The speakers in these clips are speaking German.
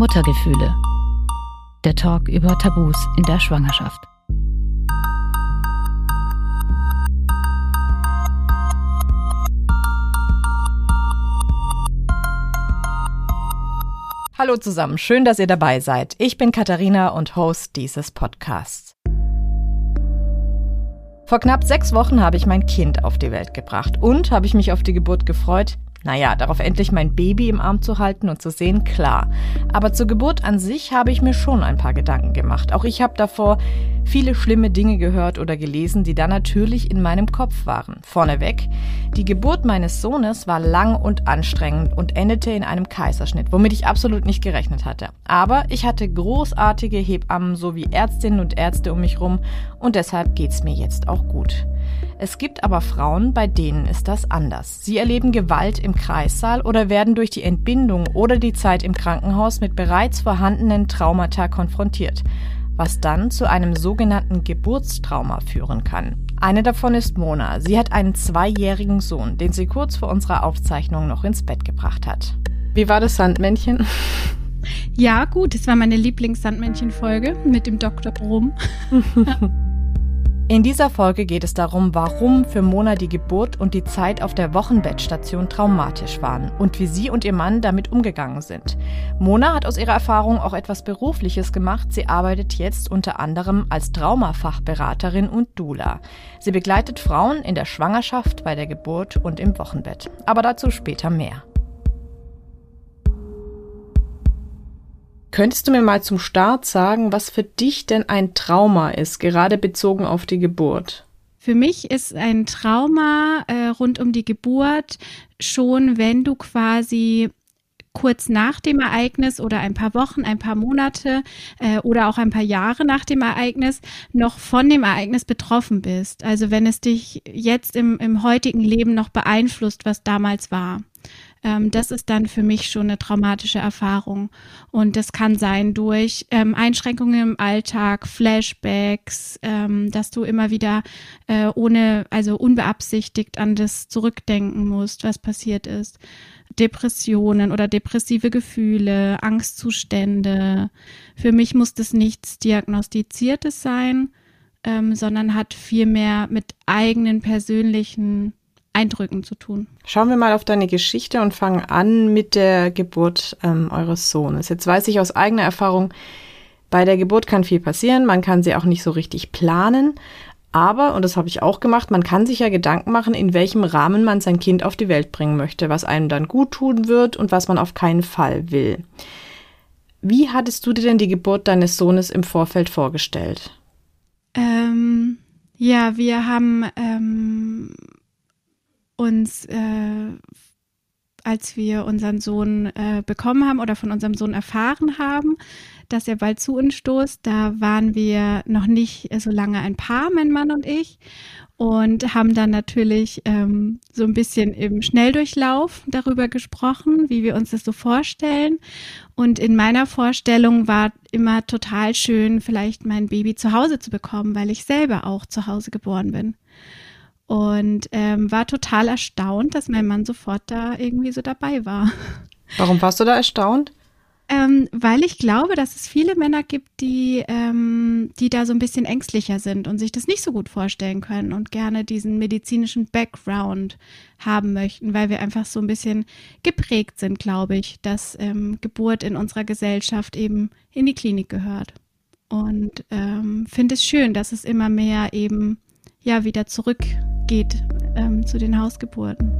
Muttergefühle. Der Talk über Tabus in der Schwangerschaft. Hallo zusammen, schön, dass ihr dabei seid. Ich bin Katharina und Host dieses Podcasts. Vor knapp sechs Wochen habe ich mein Kind auf die Welt gebracht und habe ich mich auf die Geburt gefreut? Naja, darauf endlich mein Baby im Arm zu halten und zu sehen, klar. Aber zur Geburt an sich habe ich mir schon ein paar Gedanken gemacht. Auch ich habe davor viele schlimme Dinge gehört oder gelesen, die dann natürlich in meinem Kopf waren. Vorneweg, die Geburt meines Sohnes war lang und anstrengend und endete in einem Kaiserschnitt, womit ich absolut nicht gerechnet hatte. Aber ich hatte großartige Hebammen sowie Ärztinnen und Ärzte um mich rum und deshalb geht's mir jetzt auch gut. Es gibt aber Frauen, bei denen ist das anders. Sie erleben Gewalt im Kreissaal oder werden durch die Entbindung oder die Zeit im Krankenhaus mit bereits vorhandenen Traumata konfrontiert, was dann zu einem sogenannten Geburtstrauma führen kann. Eine davon ist Mona. Sie hat einen zweijährigen Sohn, den sie kurz vor unserer Aufzeichnung noch ins Bett gebracht hat. Wie war das Sandmännchen? Ja, gut, es war meine Lieblings-Sandmännchen-Folge mit dem Dr. Brum. In dieser Folge geht es darum, warum für Mona die Geburt und die Zeit auf der Wochenbettstation traumatisch waren und wie sie und ihr Mann damit umgegangen sind. Mona hat aus ihrer Erfahrung auch etwas Berufliches gemacht. Sie arbeitet jetzt unter anderem als Traumafachberaterin und Doula. Sie begleitet Frauen in der Schwangerschaft, bei der Geburt und im Wochenbett. Aber dazu später mehr. Könntest du mir mal zum Start sagen, was für dich denn ein Trauma ist, gerade bezogen auf die Geburt? Für mich ist ein Trauma äh, rund um die Geburt schon, wenn du quasi kurz nach dem Ereignis oder ein paar Wochen, ein paar Monate äh, oder auch ein paar Jahre nach dem Ereignis noch von dem Ereignis betroffen bist. Also wenn es dich jetzt im, im heutigen Leben noch beeinflusst, was damals war ähm, das ist dann für mich schon eine traumatische Erfahrung. Und das kann sein durch ähm, Einschränkungen im Alltag, Flashbacks, ähm, dass du immer wieder äh, ohne, also unbeabsichtigt an das zurückdenken musst, was passiert ist. Depressionen oder depressive Gefühle, Angstzustände. Für mich muss das nichts Diagnostiziertes sein, ähm, sondern hat viel mehr mit eigenen persönlichen Eindrücken zu tun. Schauen wir mal auf deine Geschichte und fangen an mit der Geburt ähm, eures Sohnes. Jetzt weiß ich aus eigener Erfahrung, bei der Geburt kann viel passieren, man kann sie auch nicht so richtig planen. Aber, und das habe ich auch gemacht, man kann sich ja Gedanken machen, in welchem Rahmen man sein Kind auf die Welt bringen möchte, was einem dann gut tun wird und was man auf keinen Fall will. Wie hattest du dir denn die Geburt deines Sohnes im Vorfeld vorgestellt? Ähm, ja, wir haben ähm, uns, äh, als wir unseren Sohn äh, bekommen haben oder von unserem Sohn erfahren haben, dass er bald zu uns stoßt, da waren wir noch nicht so lange ein Paar, mein Mann und ich, und haben dann natürlich ähm, so ein bisschen im Schnelldurchlauf darüber gesprochen, wie wir uns das so vorstellen. Und in meiner Vorstellung war immer total schön, vielleicht mein Baby zu Hause zu bekommen, weil ich selber auch zu Hause geboren bin und ähm, war total erstaunt, dass mein Mann sofort da irgendwie so dabei war. Warum warst du da erstaunt? Ähm, weil ich glaube, dass es viele Männer gibt, die, ähm, die da so ein bisschen ängstlicher sind und sich das nicht so gut vorstellen können und gerne diesen medizinischen Background haben möchten, weil wir einfach so ein bisschen geprägt sind, glaube ich, dass ähm, Geburt in unserer Gesellschaft eben in die Klinik gehört. Und ähm, finde es schön, dass es immer mehr eben ja wieder zurückgeht ähm, zu den Hausgeburten.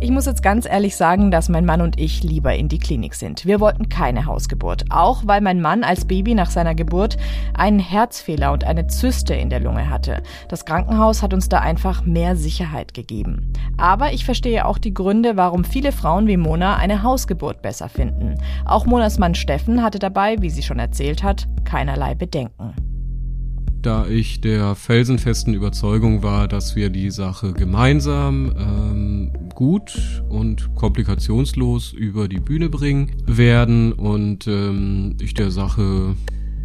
Ich muss jetzt ganz ehrlich sagen, dass mein Mann und ich lieber in die Klinik sind. Wir wollten keine Hausgeburt, auch weil mein Mann als Baby nach seiner Geburt einen Herzfehler und eine Zyste in der Lunge hatte. Das Krankenhaus hat uns da einfach mehr Sicherheit gegeben. Aber ich verstehe auch die Gründe, warum viele Frauen wie Mona eine Hausgeburt besser finden. Auch Monas Mann Steffen hatte dabei, wie sie schon erzählt hat, keinerlei Bedenken da ich der felsenfesten Überzeugung war, dass wir die Sache gemeinsam ähm, gut und komplikationslos über die Bühne bringen werden und ähm, ich der Sache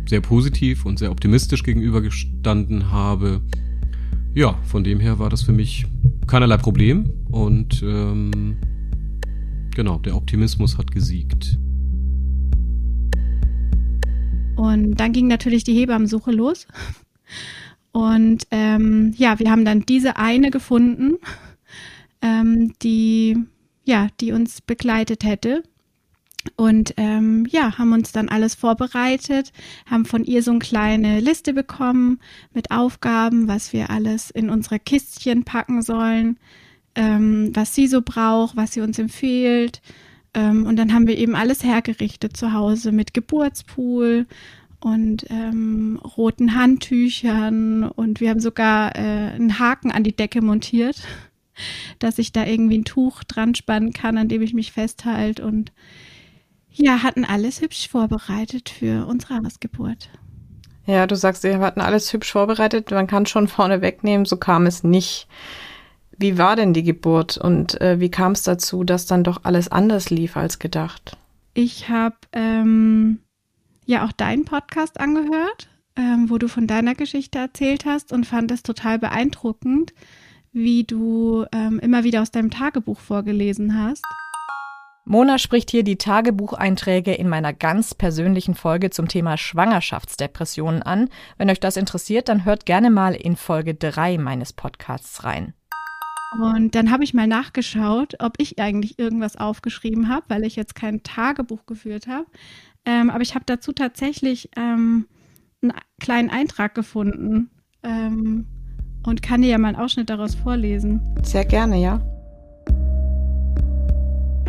sehr positiv und sehr optimistisch gegenübergestanden habe. Ja, von dem her war das für mich keinerlei Problem und ähm, genau, der Optimismus hat gesiegt. Und dann ging natürlich die Hebammensuche los. Und ähm, ja, wir haben dann diese eine gefunden, ähm, die ja, die uns begleitet hätte. Und ähm, ja, haben uns dann alles vorbereitet, haben von ihr so eine kleine Liste bekommen mit Aufgaben, was wir alles in unsere Kistchen packen sollen, ähm, was sie so braucht, was sie uns empfiehlt. Ähm, und dann haben wir eben alles hergerichtet zu Hause mit Geburtspool und ähm, roten Handtüchern und wir haben sogar äh, einen Haken an die Decke montiert, dass ich da irgendwie ein Tuch dran spannen kann, an dem ich mich festhalte und ja, hatten alles hübsch vorbereitet für unsere Hausgeburt. Ja, du sagst, wir hatten alles hübsch vorbereitet. Man kann schon vorne wegnehmen, so kam es nicht. Wie war denn die Geburt und äh, wie kam es dazu, dass dann doch alles anders lief als gedacht? Ich habe ähm, ja auch deinen Podcast angehört, ähm, wo du von deiner Geschichte erzählt hast und fand es total beeindruckend, wie du ähm, immer wieder aus deinem Tagebuch vorgelesen hast. Mona spricht hier die Tagebucheinträge in meiner ganz persönlichen Folge zum Thema Schwangerschaftsdepressionen an. Wenn euch das interessiert, dann hört gerne mal in Folge 3 meines Podcasts rein. Und dann habe ich mal nachgeschaut, ob ich eigentlich irgendwas aufgeschrieben habe, weil ich jetzt kein Tagebuch geführt habe. Ähm, aber ich habe dazu tatsächlich ähm, einen kleinen Eintrag gefunden ähm, und kann dir ja mal einen Ausschnitt daraus vorlesen. Sehr gerne, ja.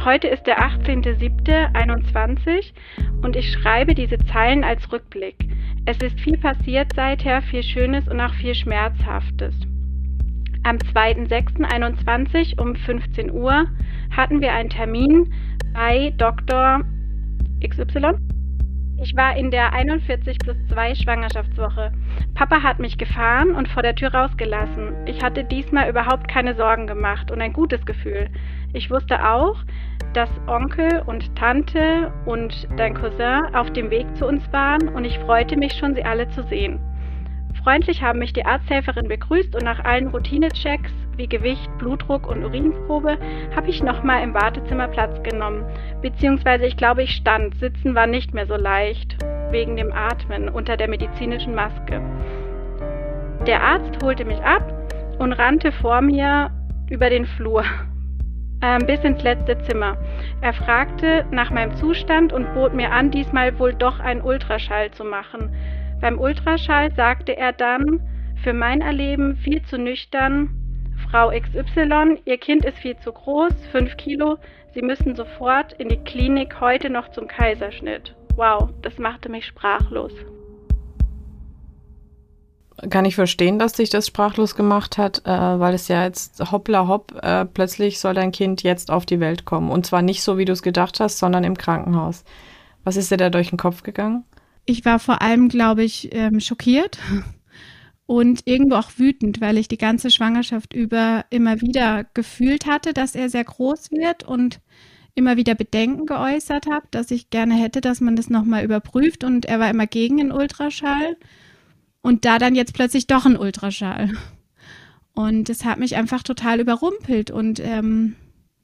Heute ist der 18.07.21 und ich schreibe diese Zeilen als Rückblick. Es ist viel passiert seither, viel Schönes und auch viel Schmerzhaftes. Am 2.06.21 um 15 Uhr hatten wir einen Termin bei Dr. XY. Ich war in der 41 plus 2 Schwangerschaftswoche. Papa hat mich gefahren und vor der Tür rausgelassen. Ich hatte diesmal überhaupt keine Sorgen gemacht und ein gutes Gefühl. Ich wusste auch, dass Onkel und Tante und dein Cousin auf dem Weg zu uns waren und ich freute mich schon, sie alle zu sehen. Freundlich haben mich die Arzthelferin begrüßt und nach allen Routinechecks wie Gewicht, Blutdruck und Urinprobe habe ich nochmal im Wartezimmer Platz genommen. Beziehungsweise ich glaube, ich stand. Sitzen war nicht mehr so leicht, wegen dem Atmen unter der medizinischen Maske. Der Arzt holte mich ab und rannte vor mir über den Flur ähm, bis ins letzte Zimmer. Er fragte nach meinem Zustand und bot mir an, diesmal wohl doch einen Ultraschall zu machen. Beim Ultraschall sagte er dann, für mein Erleben viel zu nüchtern, Frau XY, Ihr Kind ist viel zu groß, 5 Kilo, Sie müssen sofort in die Klinik heute noch zum Kaiserschnitt. Wow, das machte mich sprachlos. Kann ich verstehen, dass dich das sprachlos gemacht hat, äh, weil es ja jetzt hoppla hopp, äh, plötzlich soll dein Kind jetzt auf die Welt kommen. Und zwar nicht so, wie du es gedacht hast, sondern im Krankenhaus. Was ist dir da durch den Kopf gegangen? Ich war vor allem, glaube ich, ähm, schockiert und irgendwo auch wütend, weil ich die ganze Schwangerschaft über immer wieder gefühlt hatte, dass er sehr groß wird und immer wieder Bedenken geäußert habe, dass ich gerne hätte, dass man das nochmal überprüft und er war immer gegen den Ultraschall und da dann jetzt plötzlich doch ein Ultraschall. Und es hat mich einfach total überrumpelt und ähm,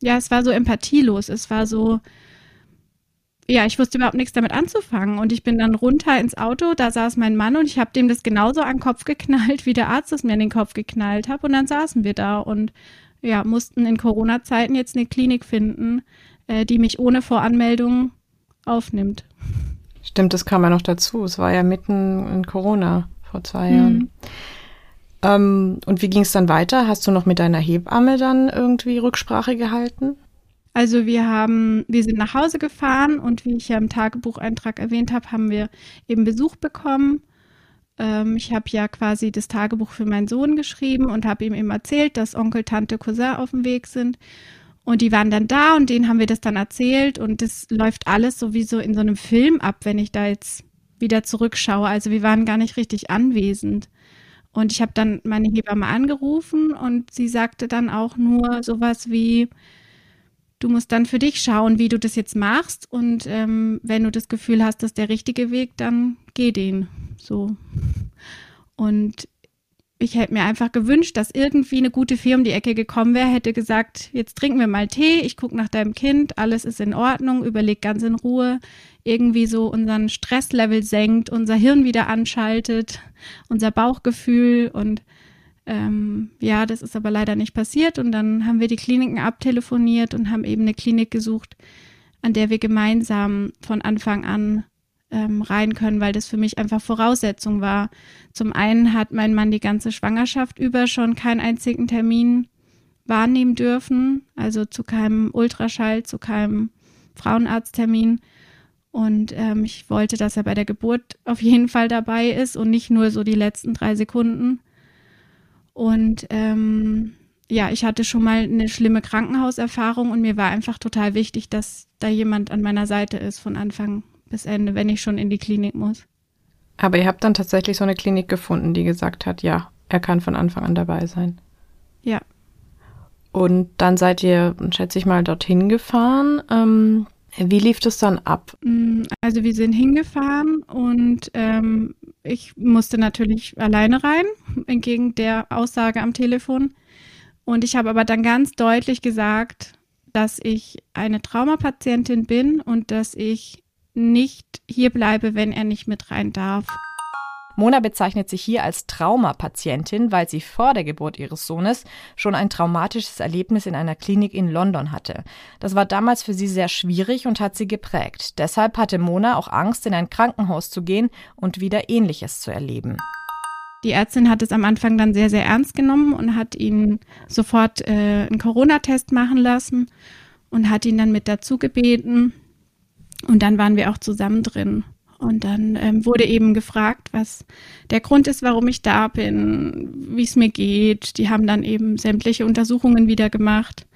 ja, es war so empathielos, es war so, ja, ich wusste überhaupt nichts damit anzufangen. Und ich bin dann runter ins Auto, da saß mein Mann und ich habe dem das genauso an den Kopf geknallt, wie der Arzt es mir an den Kopf geknallt hat. Und dann saßen wir da und ja, mussten in Corona-Zeiten jetzt eine Klinik finden, äh, die mich ohne Voranmeldung aufnimmt. Stimmt, das kam ja noch dazu. Es war ja mitten in Corona vor zwei Jahren. Mhm. Ähm, und wie ging es dann weiter? Hast du noch mit deiner Hebamme dann irgendwie Rücksprache gehalten? Also wir haben, wir sind nach Hause gefahren und wie ich ja im Tagebucheintrag erwähnt habe, haben wir eben Besuch bekommen. Ähm, ich habe ja quasi das Tagebuch für meinen Sohn geschrieben und habe ihm eben erzählt, dass Onkel, Tante, Cousin auf dem Weg sind. Und die waren dann da und denen haben wir das dann erzählt und das läuft alles sowieso in so einem Film ab, wenn ich da jetzt wieder zurückschaue. Also wir waren gar nicht richtig anwesend. Und ich habe dann meine Hebamme angerufen und sie sagte dann auch nur sowas wie, Du musst dann für dich schauen, wie du das jetzt machst. Und ähm, wenn du das Gefühl hast, das ist der richtige Weg, dann geh den. So. Und ich hätte mir einfach gewünscht, dass irgendwie eine gute Fee um die Ecke gekommen wäre, hätte gesagt, jetzt trinken wir mal Tee, ich gucke nach deinem Kind, alles ist in Ordnung, überleg ganz in Ruhe, irgendwie so unseren Stresslevel senkt, unser Hirn wieder anschaltet, unser Bauchgefühl und ähm, ja, das ist aber leider nicht passiert und dann haben wir die Kliniken abtelefoniert und haben eben eine Klinik gesucht, an der wir gemeinsam von Anfang an ähm, rein können, weil das für mich einfach Voraussetzung war. Zum einen hat mein Mann die ganze Schwangerschaft über schon keinen einzigen Termin wahrnehmen dürfen, also zu keinem Ultraschall, zu keinem Frauenarzttermin. Und ähm, ich wollte, dass er bei der Geburt auf jeden Fall dabei ist und nicht nur so die letzten drei Sekunden. Und ähm, ja, ich hatte schon mal eine schlimme Krankenhauserfahrung und mir war einfach total wichtig, dass da jemand an meiner Seite ist von Anfang bis Ende, wenn ich schon in die Klinik muss. Aber ihr habt dann tatsächlich so eine Klinik gefunden, die gesagt hat, ja, er kann von Anfang an dabei sein. Ja. Und dann seid ihr, schätze ich mal, dorthin gefahren. Ähm, wie lief das dann ab? Mm, also wir sind hingefahren und ähm, ich musste natürlich alleine rein, entgegen der Aussage am Telefon. Und ich habe aber dann ganz deutlich gesagt, dass ich eine Traumapatientin bin und dass ich nicht hier bleibe, wenn er nicht mit rein darf. Mona bezeichnet sich hier als Traumapatientin, weil sie vor der Geburt ihres Sohnes schon ein traumatisches Erlebnis in einer Klinik in London hatte. Das war damals für sie sehr schwierig und hat sie geprägt. Deshalb hatte Mona auch Angst, in ein Krankenhaus zu gehen und wieder Ähnliches zu erleben. Die Ärztin hat es am Anfang dann sehr, sehr ernst genommen und hat ihn sofort äh, einen Corona-Test machen lassen und hat ihn dann mit dazu gebeten. Und dann waren wir auch zusammen drin. Und dann ähm, wurde eben gefragt, was der Grund ist, warum ich da bin, wie es mir geht. Die haben dann eben sämtliche Untersuchungen wieder gemacht.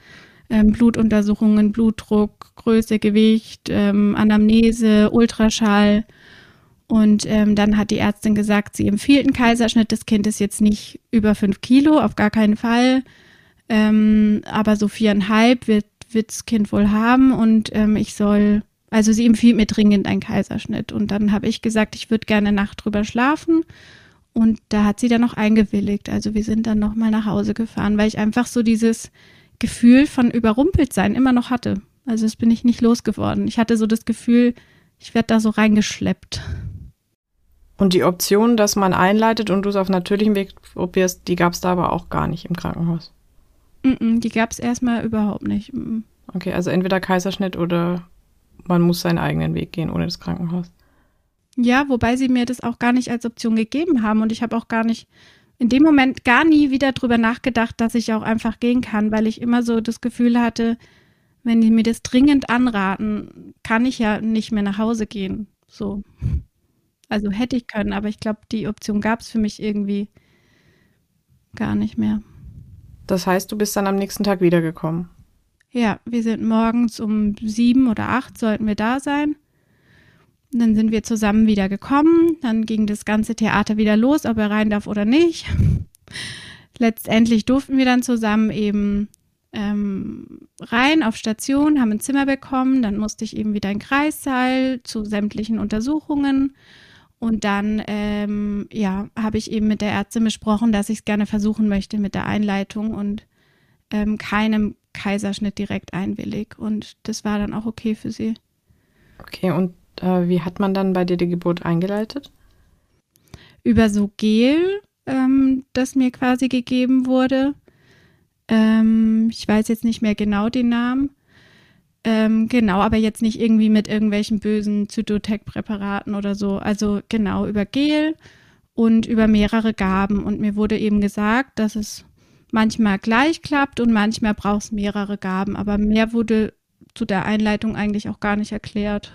Ähm, Blutuntersuchungen, Blutdruck, Größe, Gewicht, ähm, Anamnese, Ultraschall. Und ähm, dann hat die Ärztin gesagt, sie empfiehlt einen Kaiserschnitt. Das Kind ist jetzt nicht über fünf Kilo, auf gar keinen Fall. Ähm, aber so viereinhalb wird, wird das Kind wohl haben und ähm, ich soll also sie empfiehlt mir dringend einen Kaiserschnitt. Und dann habe ich gesagt, ich würde gerne Nacht drüber schlafen. Und da hat sie dann noch eingewilligt. Also wir sind dann nochmal nach Hause gefahren, weil ich einfach so dieses Gefühl von überrumpelt sein immer noch hatte. Also das bin ich nicht losgeworden. Ich hatte so das Gefühl, ich werde da so reingeschleppt. Und die Option, dass man einleitet und du es auf natürlichem Weg probierst, die gab es da aber auch gar nicht im Krankenhaus. Mm -mm, die gab es erstmal überhaupt nicht. Mm okay, also entweder Kaiserschnitt oder man muss seinen eigenen Weg gehen ohne das Krankenhaus. Ja, wobei sie mir das auch gar nicht als Option gegeben haben und ich habe auch gar nicht in dem Moment gar nie wieder drüber nachgedacht, dass ich auch einfach gehen kann, weil ich immer so das Gefühl hatte, wenn die mir das dringend anraten, kann ich ja nicht mehr nach Hause gehen. So. Also hätte ich können, aber ich glaube, die Option gab es für mich irgendwie gar nicht mehr. Das heißt, du bist dann am nächsten Tag wiedergekommen? Ja, wir sind morgens um sieben oder acht sollten wir da sein. Und dann sind wir zusammen wieder gekommen. Dann ging das ganze Theater wieder los, ob er rein darf oder nicht. Letztendlich durften wir dann zusammen eben ähm, rein auf Station, haben ein Zimmer bekommen. Dann musste ich eben wieder in Kreissaal zu sämtlichen Untersuchungen. Und dann, ähm, ja, habe ich eben mit der Ärztin besprochen, dass ich es gerne versuchen möchte mit der Einleitung und ähm, keinem Kaiserschnitt direkt einwillig und das war dann auch okay für sie. Okay, und äh, wie hat man dann bei dir die Geburt eingeleitet? Über so Gel, ähm, das mir quasi gegeben wurde. Ähm, ich weiß jetzt nicht mehr genau den Namen. Ähm, genau, aber jetzt nicht irgendwie mit irgendwelchen bösen Zytotec-Präparaten oder so. Also genau über Gel und über mehrere Gaben. Und mir wurde eben gesagt, dass es manchmal gleich klappt und manchmal braucht es mehrere Gaben. Aber mehr wurde zu der Einleitung eigentlich auch gar nicht erklärt.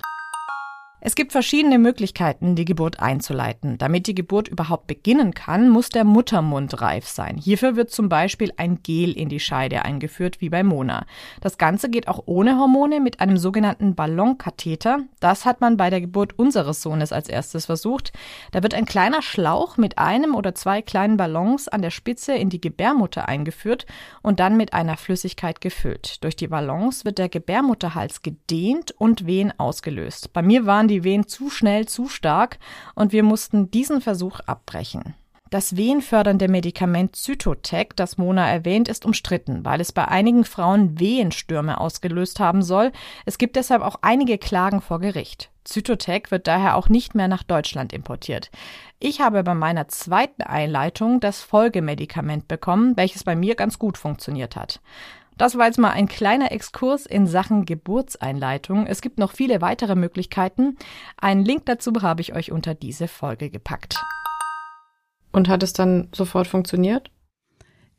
Es gibt verschiedene Möglichkeiten, die Geburt einzuleiten. Damit die Geburt überhaupt beginnen kann, muss der Muttermund reif sein. Hierfür wird zum Beispiel ein Gel in die Scheide eingeführt, wie bei Mona. Das Ganze geht auch ohne Hormone mit einem sogenannten Ballonkatheter. Das hat man bei der Geburt unseres Sohnes als erstes versucht. Da wird ein kleiner Schlauch mit einem oder zwei kleinen Ballons an der Spitze in die Gebärmutter eingeführt und dann mit einer Flüssigkeit gefüllt. Durch die Ballons wird der Gebärmutterhals gedehnt und Wehen ausgelöst. Bei mir waren die Wehen zu schnell, zu stark und wir mussten diesen Versuch abbrechen. Das wehenfördernde Medikament Zytotec, das Mona erwähnt, ist umstritten, weil es bei einigen Frauen Wehenstürme ausgelöst haben soll. Es gibt deshalb auch einige Klagen vor Gericht. Zytotec wird daher auch nicht mehr nach Deutschland importiert. Ich habe bei meiner zweiten Einleitung das Folgemedikament bekommen, welches bei mir ganz gut funktioniert hat. Das war jetzt mal ein kleiner Exkurs in Sachen Geburtseinleitung. Es gibt noch viele weitere Möglichkeiten. Einen Link dazu habe ich euch unter diese Folge gepackt. Und hat es dann sofort funktioniert?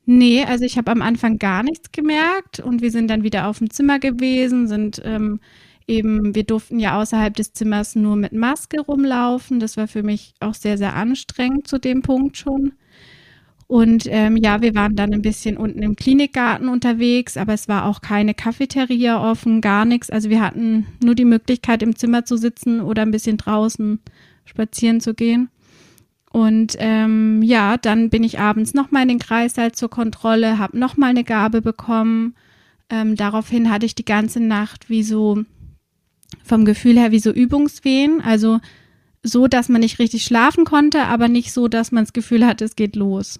Nee, also ich habe am Anfang gar nichts gemerkt und wir sind dann wieder auf dem Zimmer gewesen, sind ähm, eben, wir durften ja außerhalb des Zimmers nur mit Maske rumlaufen. Das war für mich auch sehr, sehr anstrengend zu dem Punkt schon. Und ähm, ja, wir waren dann ein bisschen unten im Klinikgarten unterwegs, aber es war auch keine Cafeteria offen, gar nichts. Also wir hatten nur die Möglichkeit, im Zimmer zu sitzen oder ein bisschen draußen spazieren zu gehen. Und ähm, ja, dann bin ich abends nochmal in den Kreißsaal zur Kontrolle, habe nochmal eine Gabe bekommen. Ähm, daraufhin hatte ich die ganze Nacht wie so vom Gefühl her wie so Übungswehen, also so, dass man nicht richtig schlafen konnte, aber nicht so, dass man das Gefühl hatte, es geht los.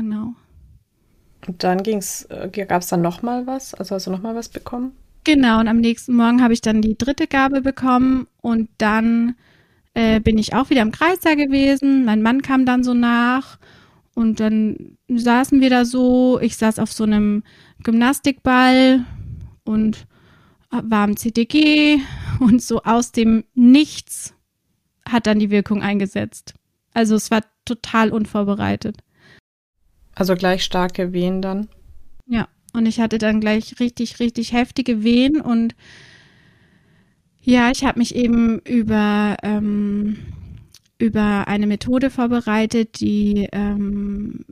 Genau. Und dann ging's, äh, gab es dann nochmal was? Also hast du nochmal was bekommen? Genau, und am nächsten Morgen habe ich dann die dritte Gabe bekommen und dann äh, bin ich auch wieder im Kreis da gewesen. Mein Mann kam dann so nach und dann saßen wir da so. Ich saß auf so einem Gymnastikball und war am CTG und so aus dem Nichts hat dann die Wirkung eingesetzt. Also es war total unvorbereitet. Also gleich starke Wehen dann? Ja, und ich hatte dann gleich richtig, richtig heftige Wehen und ja, ich habe mich eben über, ähm, über eine Methode vorbereitet, die ähm,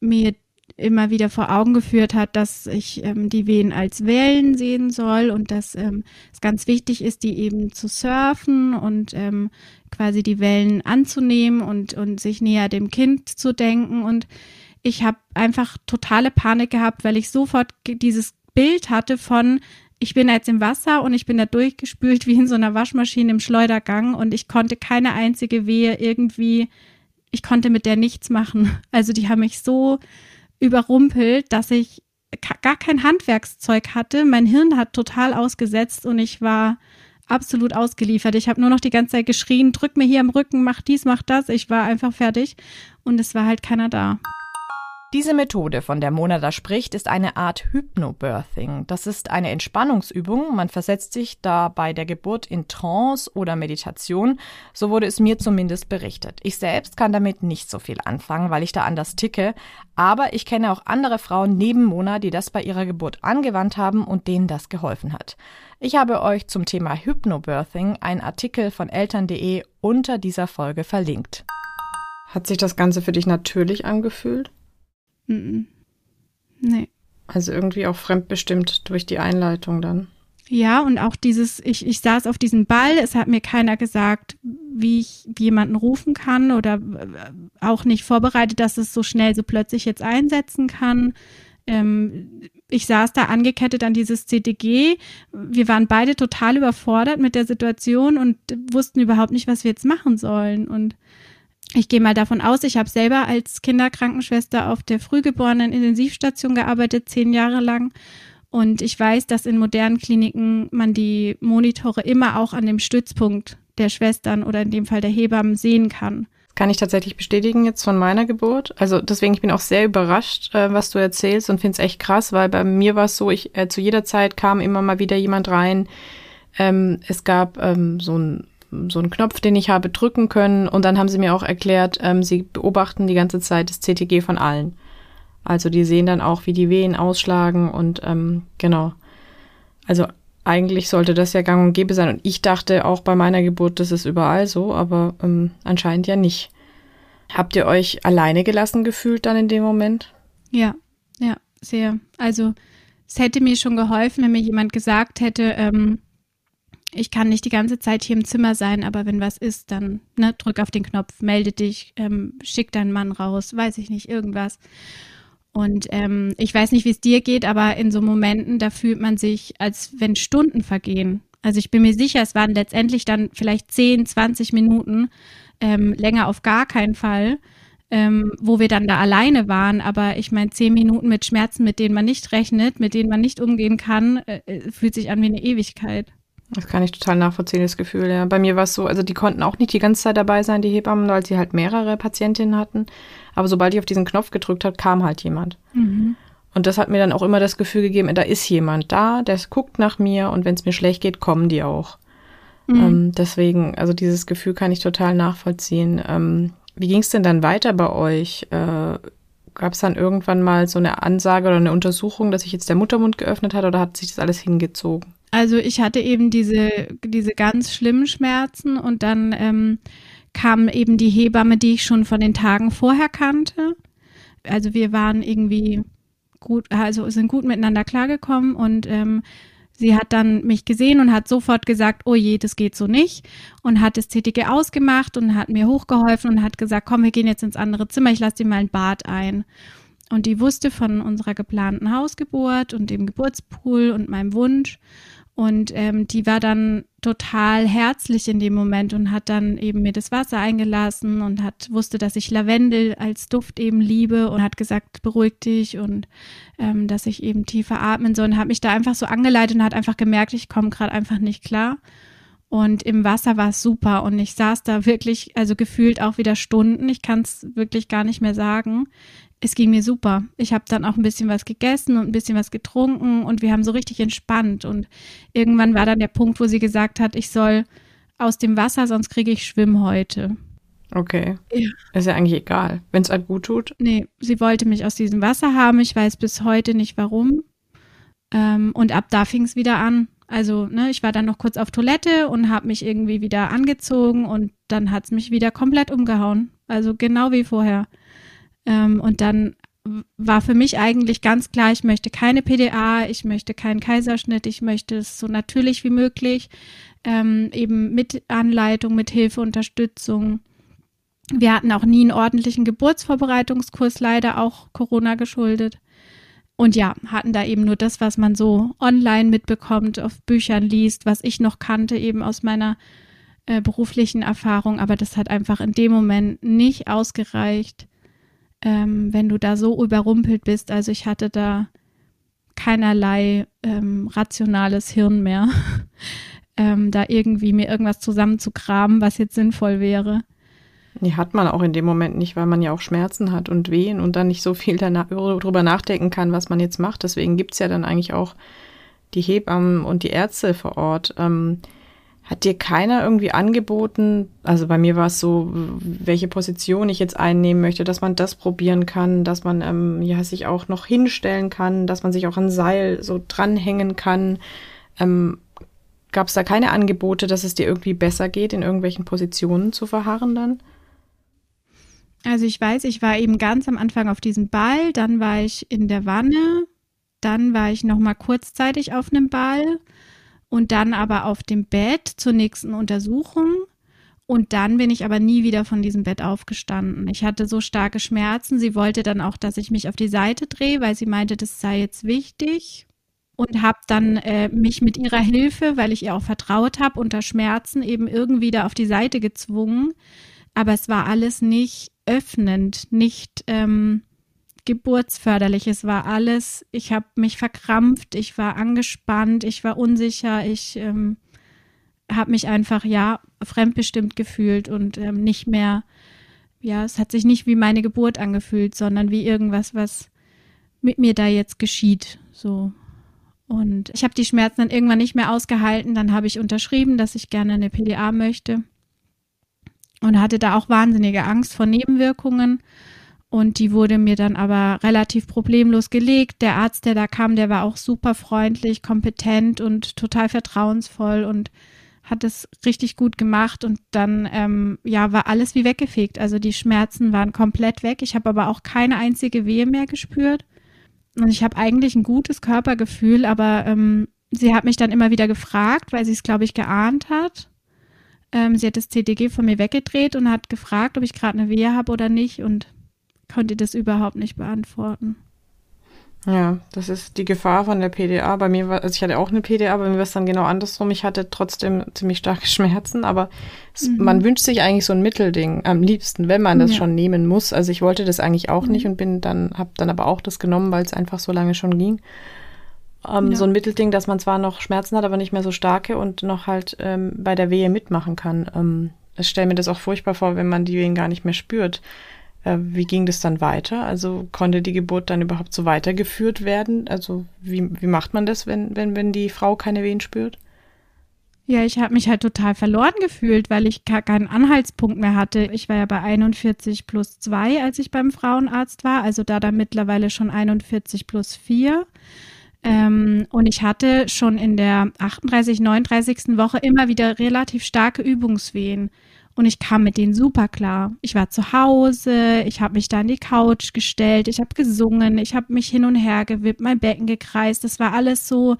mir immer wieder vor Augen geführt hat, dass ich ähm, die Wehen als Wellen sehen soll und dass ähm, es ganz wichtig ist, die eben zu surfen und ähm, quasi die Wellen anzunehmen und, und sich näher dem Kind zu denken. Und ich habe einfach totale Panik gehabt, weil ich sofort dieses Bild hatte von, ich bin jetzt im Wasser und ich bin da durchgespült wie in so einer Waschmaschine im Schleudergang und ich konnte keine einzige Wehe irgendwie, ich konnte mit der nichts machen. Also die haben mich so überrumpelt, dass ich gar kein Handwerkszeug hatte. Mein Hirn hat total ausgesetzt und ich war absolut ausgeliefert. Ich habe nur noch die ganze Zeit geschrien, drück mir hier am Rücken, mach dies, mach das. Ich war einfach fertig und es war halt keiner da. Diese Methode, von der Mona da spricht, ist eine Art Hypnobirthing. Das ist eine Entspannungsübung. Man versetzt sich da bei der Geburt in Trance oder Meditation. So wurde es mir zumindest berichtet. Ich selbst kann damit nicht so viel anfangen, weil ich da anders ticke. Aber ich kenne auch andere Frauen neben Mona, die das bei ihrer Geburt angewandt haben und denen das geholfen hat. Ich habe euch zum Thema Hypnobirthing einen Artikel von eltern.de unter dieser Folge verlinkt. Hat sich das Ganze für dich natürlich angefühlt? Mm Nee. Also irgendwie auch fremdbestimmt durch die Einleitung dann. Ja, und auch dieses, ich, ich saß auf diesem Ball, es hat mir keiner gesagt, wie ich jemanden rufen kann oder äh, auch nicht vorbereitet, dass es so schnell, so plötzlich jetzt einsetzen kann. Ähm, ich saß da angekettet an dieses CTG. Wir waren beide total überfordert mit der Situation und wussten überhaupt nicht, was wir jetzt machen sollen. Und ich gehe mal davon aus, ich habe selber als Kinderkrankenschwester auf der frühgeborenen Intensivstation gearbeitet, zehn Jahre lang. Und ich weiß, dass in modernen Kliniken man die Monitore immer auch an dem Stützpunkt der Schwestern oder in dem Fall der Hebammen sehen kann. Kann ich tatsächlich bestätigen jetzt von meiner Geburt. Also deswegen, ich bin auch sehr überrascht, äh, was du erzählst und finde es echt krass, weil bei mir war es so, ich äh, zu jeder Zeit kam immer mal wieder jemand rein. Ähm, es gab ähm, so ein so einen Knopf, den ich habe drücken können. Und dann haben sie mir auch erklärt, ähm, sie beobachten die ganze Zeit das CTG von allen. Also die sehen dann auch, wie die Wehen ausschlagen und ähm, genau. Also eigentlich sollte das ja gang und gäbe sein. Und ich dachte auch bei meiner Geburt, das ist überall so, aber ähm, anscheinend ja nicht. Habt ihr euch alleine gelassen gefühlt dann in dem Moment? Ja, ja, sehr. Also es hätte mir schon geholfen, wenn mir jemand gesagt hätte, ähm, ich kann nicht die ganze Zeit hier im Zimmer sein, aber wenn was ist, dann ne, drück auf den Knopf, melde dich, ähm, schick deinen Mann raus, weiß ich nicht, irgendwas. Und ähm, ich weiß nicht, wie es dir geht, aber in so Momenten, da fühlt man sich, als wenn Stunden vergehen. Also ich bin mir sicher, es waren letztendlich dann vielleicht 10, 20 Minuten, ähm, länger auf gar keinen Fall. ähm, wo wir dann da alleine waren. Aber ich meine, zehn Minuten mit Schmerzen, mit denen man nicht rechnet, mit denen man nicht umgehen kann, äh, äh fühlt sich an wie eine Ewigkeit. Das kann ich total nachvollziehen, das Gefühl, ja. Bei mir war es so, also die konnten auch nicht die ganze Zeit dabei sein, die Hebammen, weil sie halt mehrere Patientinnen hatten. Aber sobald ich auf diesen Knopf gedrückt habe, kam halt jemand. Mhm. Und das hat mir dann auch immer das Gefühl gegeben, da ist jemand da, der guckt nach mir und wenn es mir schlecht geht, kommen die auch. Mhm. Ähm, deswegen, also dieses Gefühl kann ich total nachvollziehen. Ähm, wie ging es denn dann weiter bei euch? Äh, Gab es dann irgendwann mal so eine Ansage oder eine Untersuchung, dass sich jetzt der Muttermund geöffnet hat oder hat sich das alles hingezogen? Also ich hatte eben diese, diese ganz schlimmen Schmerzen und dann ähm, kam eben die Hebamme, die ich schon von den Tagen vorher kannte. Also wir waren irgendwie gut, also sind gut miteinander klargekommen und ähm, sie hat dann mich gesehen und hat sofort gesagt, oh je, das geht so nicht und hat das CTG ausgemacht und hat mir hochgeholfen und hat gesagt, komm, wir gehen jetzt ins andere Zimmer, ich lasse dir mal ein Bad ein. Und die wusste von unserer geplanten Hausgeburt und dem Geburtspool und meinem Wunsch und ähm, die war dann total herzlich in dem Moment und hat dann eben mir das Wasser eingelassen und hat wusste, dass ich Lavendel als Duft eben liebe und hat gesagt, beruhig dich und ähm, dass ich eben tiefer atmen soll und hat mich da einfach so angeleitet und hat einfach gemerkt, ich komme gerade einfach nicht klar. Und im Wasser war es super und ich saß da wirklich, also gefühlt auch wieder Stunden. Ich kann es wirklich gar nicht mehr sagen es ging mir super. Ich habe dann auch ein bisschen was gegessen und ein bisschen was getrunken und wir haben so richtig entspannt. Und irgendwann war dann der Punkt, wo sie gesagt hat, ich soll aus dem Wasser, sonst kriege ich Schwimmhäute. Okay. Ja. Ist ja eigentlich egal, wenn es einem gut tut. Nee, sie wollte mich aus diesem Wasser haben. Ich weiß bis heute nicht warum. Ähm, und ab da fing es wieder an. Also, ne, ich war dann noch kurz auf Toilette und habe mich irgendwie wieder angezogen und dann hat es mich wieder komplett umgehauen. Also genau wie vorher. Ähm, und dann war für mich eigentlich ganz klar, ich möchte keine PDA, ich möchte keinen Kaiserschnitt, ich möchte es so natürlich wie möglich, ähm, eben mit Anleitung, mit Hilfe, Unterstützung. Wir hatten auch nie einen ordentlichen Geburtsvorbereitungskurs, leider auch Corona geschuldet. Und ja, hatten da eben nur das, was man so online mitbekommt, auf Büchern liest, was ich noch kannte, eben aus meiner äh, beruflichen Erfahrung. Aber das hat einfach in dem Moment nicht ausgereicht, ähm, wenn du da so überrumpelt bist. Also ich hatte da keinerlei ähm, rationales Hirn mehr, ähm, da irgendwie mir irgendwas zusammenzukramen, was jetzt sinnvoll wäre. Die hat man auch in dem Moment nicht, weil man ja auch Schmerzen hat und Wehen und dann nicht so viel darüber nachdenken kann, was man jetzt macht. Deswegen gibt es ja dann eigentlich auch die Hebammen und die Ärzte vor Ort. Ähm, hat dir keiner irgendwie angeboten, also bei mir war es so, welche Position ich jetzt einnehmen möchte, dass man das probieren kann, dass man ähm, ja, sich auch noch hinstellen kann, dass man sich auch an Seil so dranhängen kann. Ähm, Gab es da keine Angebote, dass es dir irgendwie besser geht, in irgendwelchen Positionen zu verharren dann? Also ich weiß, ich war eben ganz am Anfang auf diesem Ball, dann war ich in der Wanne, dann war ich noch mal kurzzeitig auf einem Ball und dann aber auf dem Bett zur nächsten Untersuchung. Und dann bin ich aber nie wieder von diesem Bett aufgestanden. Ich hatte so starke Schmerzen. Sie wollte dann auch, dass ich mich auf die Seite drehe, weil sie meinte, das sei jetzt wichtig. Und habe dann äh, mich mit ihrer Hilfe, weil ich ihr auch vertraut habe, unter Schmerzen eben irgendwie da auf die Seite gezwungen. Aber es war alles nicht öffnend, nicht ähm, geburtsförderlich. Es war alles, ich habe mich verkrampft, ich war angespannt, ich war unsicher, ich ähm, habe mich einfach, ja, fremdbestimmt gefühlt und ähm, nicht mehr, ja, es hat sich nicht wie meine Geburt angefühlt, sondern wie irgendwas, was mit mir da jetzt geschieht. So. Und ich habe die Schmerzen dann irgendwann nicht mehr ausgehalten. Dann habe ich unterschrieben, dass ich gerne eine PDA möchte. Und hatte da auch wahnsinnige Angst vor Nebenwirkungen und die wurde mir dann aber relativ problemlos gelegt. Der Arzt, der da kam, der war auch super freundlich, kompetent und total vertrauensvoll und hat es richtig gut gemacht. Und dann, ähm, ja, war alles wie weggefegt. Also die Schmerzen waren komplett weg. Ich habe aber auch keine einzige Wehe mehr gespürt. Und ich habe eigentlich ein gutes Körpergefühl, aber ähm, sie hat mich dann immer wieder gefragt, weil sie es, glaube ich, geahnt hat. Ähm, sie hat das CDG von mir weggedreht und hat gefragt, ob ich gerade eine Wehe habe oder nicht. Und konnte das überhaupt nicht beantworten. Ja, das ist die Gefahr von der PDA. Bei mir war, also ich hatte auch eine PDA, bei mir war es dann genau andersrum. Ich hatte trotzdem ziemlich starke Schmerzen, aber es, Mhm. man wünscht sich eigentlich so ein Mittelding am liebsten, wenn man das Ja. schon nehmen muss. Also ich wollte das eigentlich auch Mhm. nicht und bin dann, habe dann aber auch das genommen, weil es einfach so lange schon ging. Ähm, Ja. So ein Mittelding, dass man zwar noch Schmerzen hat, aber nicht mehr so starke und noch halt ähm, bei der Wehe mitmachen kann. Ähm, ich stelle mir das auch furchtbar vor, wenn man die Wehen gar nicht mehr spürt. Äh, wie ging das dann weiter? Also konnte die Geburt dann überhaupt so weitergeführt werden? Also wie, wie macht man das, wenn, wenn, wenn die Frau keine Wehen spürt? Ja, ich habe mich halt total verloren gefühlt, weil ich keinen Anhaltspunkt mehr hatte. Ich war ja bei 41 plus 2, als ich beim Frauenarzt war, also da dann mittlerweile schon 41 plus 4. Ähm, und ich hatte schon in der 38, 39. Woche immer wieder relativ starke Übungswehen. Und ich kam mit denen super klar. Ich war zu Hause, ich habe mich da an die Couch gestellt, ich habe gesungen, ich habe mich hin und her gewippt, mein Becken gekreist. Das war alles so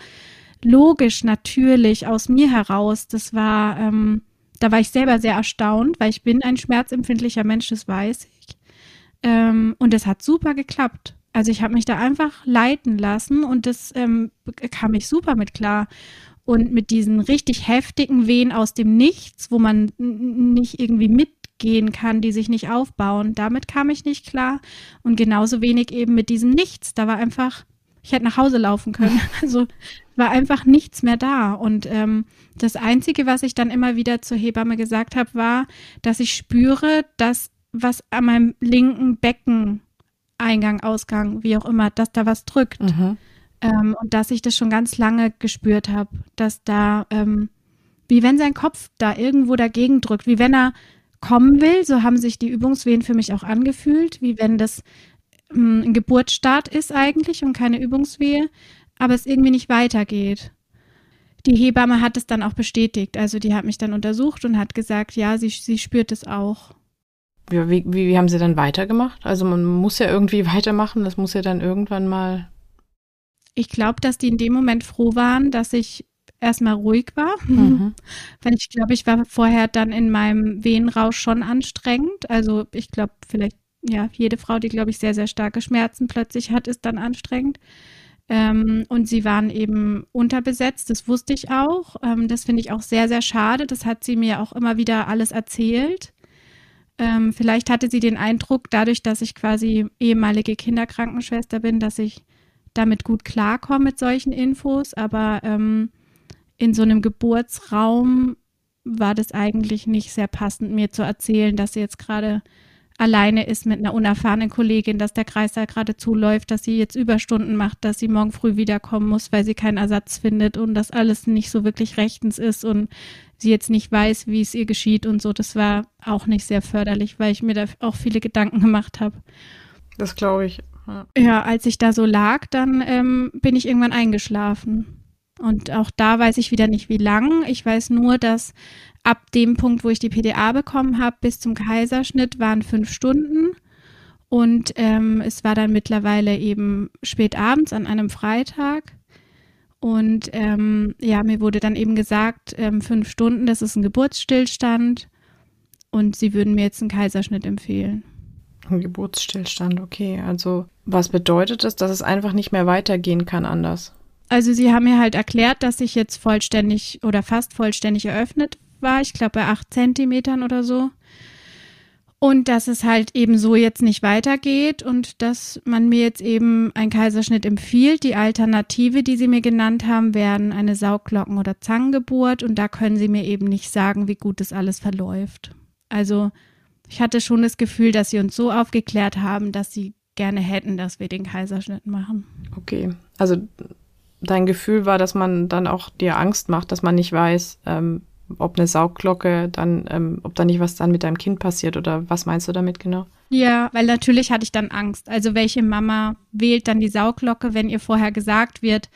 logisch, natürlich aus mir heraus. Das war, ähm, da war ich selber sehr erstaunt, weil ich bin ein schmerzempfindlicher Mensch, das weiß ich. Ähm, und das hat super geklappt. Also ich habe mich da einfach leiten lassen und das ähm, kam ich super mit klar. Und mit diesen richtig heftigen Wehen aus dem Nichts, wo man nicht irgendwie mitgehen kann, die sich nicht aufbauen, damit kam ich nicht klar. Und genauso wenig eben mit diesem Nichts. Da war einfach, ich hätte nach Hause laufen können. Also war einfach nichts mehr da. Und ähm, das Einzige, was ich dann immer wieder zur Hebamme gesagt habe, war, dass ich spüre, dass was an meinem linken Becken, Eingang, Ausgang, wie auch immer, dass da was drückt. Ähm, und dass ich das schon ganz lange gespürt habe, dass da, ähm, wie wenn sein Kopf da irgendwo dagegen drückt, wie wenn er kommen will, so haben sich die Übungswehen für mich auch angefühlt, wie wenn das ähm, ein Geburtsstart ist eigentlich und keine Übungswehe, aber es irgendwie nicht weitergeht. Die Hebamme hat es dann auch bestätigt, also die hat mich dann untersucht und hat gesagt, ja, sie, sie spürt es auch. Ja, wie, wie, wie haben sie dann weitergemacht? Also man muss ja irgendwie weitermachen, das muss ja dann irgendwann mal. Ich glaube, dass die in dem Moment froh waren, dass ich erstmal ruhig war. Mhm. Weil ich glaube, ich war vorher dann in meinem Wehenrausch schon anstrengend. Also ich glaube, vielleicht, ja, jede Frau, die, glaube ich, sehr, sehr starke Schmerzen plötzlich hat, ist dann anstrengend. Ähm, und sie waren eben unterbesetzt, das wusste ich auch. Ähm, das finde ich auch sehr, sehr schade. Das hat sie mir auch immer wieder alles erzählt. Ähm, vielleicht hatte sie den Eindruck, dadurch, dass ich quasi ehemalige Kinderkrankenschwester bin, dass ich damit gut klarkomme mit solchen Infos. Aber ähm, in so einem Geburtsraum war das eigentlich nicht sehr passend, mir zu erzählen, dass sie jetzt gerade alleine ist mit einer unerfahrenen Kollegin, dass der Kreis da gerade zuläuft, dass sie jetzt Überstunden macht, dass sie morgen früh wiederkommen muss, weil sie keinen Ersatz findet und das alles nicht so wirklich rechtens ist und sie jetzt nicht weiß, wie es ihr geschieht und so. Das war auch nicht sehr förderlich, weil ich mir da auch viele Gedanken gemacht habe. Das glaube ich. Ja. Als ich da so lag, dann ähm, bin ich irgendwann eingeschlafen. Und auch da weiß ich wieder nicht, wie lang. Ich weiß nur, dass ab dem Punkt, wo ich die PDA bekommen habe, bis zum Kaiserschnitt waren fünf Stunden. Und ähm, es war dann mittlerweile eben spät abends an einem Freitag. Und ähm, ja, mir wurde dann eben gesagt, ähm, fünf Stunden, das ist ein Geburtsstillstand. Und sie würden mir jetzt einen Kaiserschnitt empfehlen. Ein Geburtsstillstand, okay. Also was bedeutet das, dass es einfach nicht mehr weitergehen kann anders? Also sie haben mir halt erklärt, dass ich jetzt vollständig oder fast vollständig eröffnet war. Ich glaube bei acht Zentimetern oder so. Und dass es halt eben so jetzt nicht weitergeht und dass man mir jetzt eben einen Kaiserschnitt empfiehlt. Die Alternative, die sie mir genannt haben, wären eine Sauglocken- oder Zangengeburt. Und da können sie mir eben nicht sagen, wie gut das alles verläuft. Also ich hatte schon das Gefühl, dass sie uns so aufgeklärt haben, dass sie gerne hätten, dass wir den Kaiserschnitt machen. Okay. Also dein Gefühl war, dass man dann auch dir Angst macht, dass man nicht weiß, ähm, ob eine Saugglocke dann, ähm, ob da nicht was dann mit deinem Kind passiert oder was meinst du damit genau? Ja, weil natürlich hatte ich dann Angst. Also welche Mama wählt dann die Sauglocke, wenn ihr vorher gesagt wird,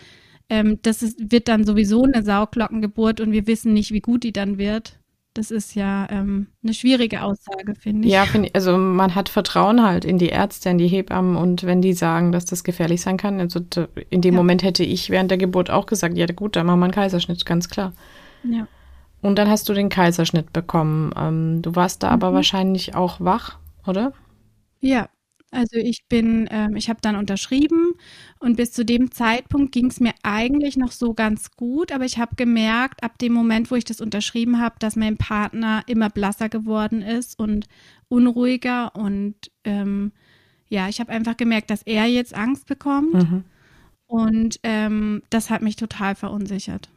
ähm, das ist, wird dann sowieso eine Sauglockengeburt und wir wissen nicht, wie gut die dann wird. Das ist ja ähm, eine schwierige Aussage, finde ich. Ja, finde ich, also man hat Vertrauen halt in die Ärzte, in die Hebammen und wenn die sagen, dass das gefährlich sein kann, also in dem Ja. Moment hätte ich während der Geburt auch gesagt, ja gut, dann machen wir einen Kaiserschnitt, ganz klar. Ja. Und dann hast du den Kaiserschnitt bekommen. Ähm, du warst da aber Mhm. wahrscheinlich auch wach, oder? Ja, Also ich bin, ähm, ich habe dann unterschrieben und bis zu dem Zeitpunkt ging es mir eigentlich noch so ganz gut, aber ich habe gemerkt, ab dem Moment, wo ich das unterschrieben habe, dass mein Partner immer blasser geworden ist und unruhiger und ähm, ja, ich habe einfach gemerkt, dass er jetzt Angst bekommt mhm. und ähm, das hat mich total verunsichert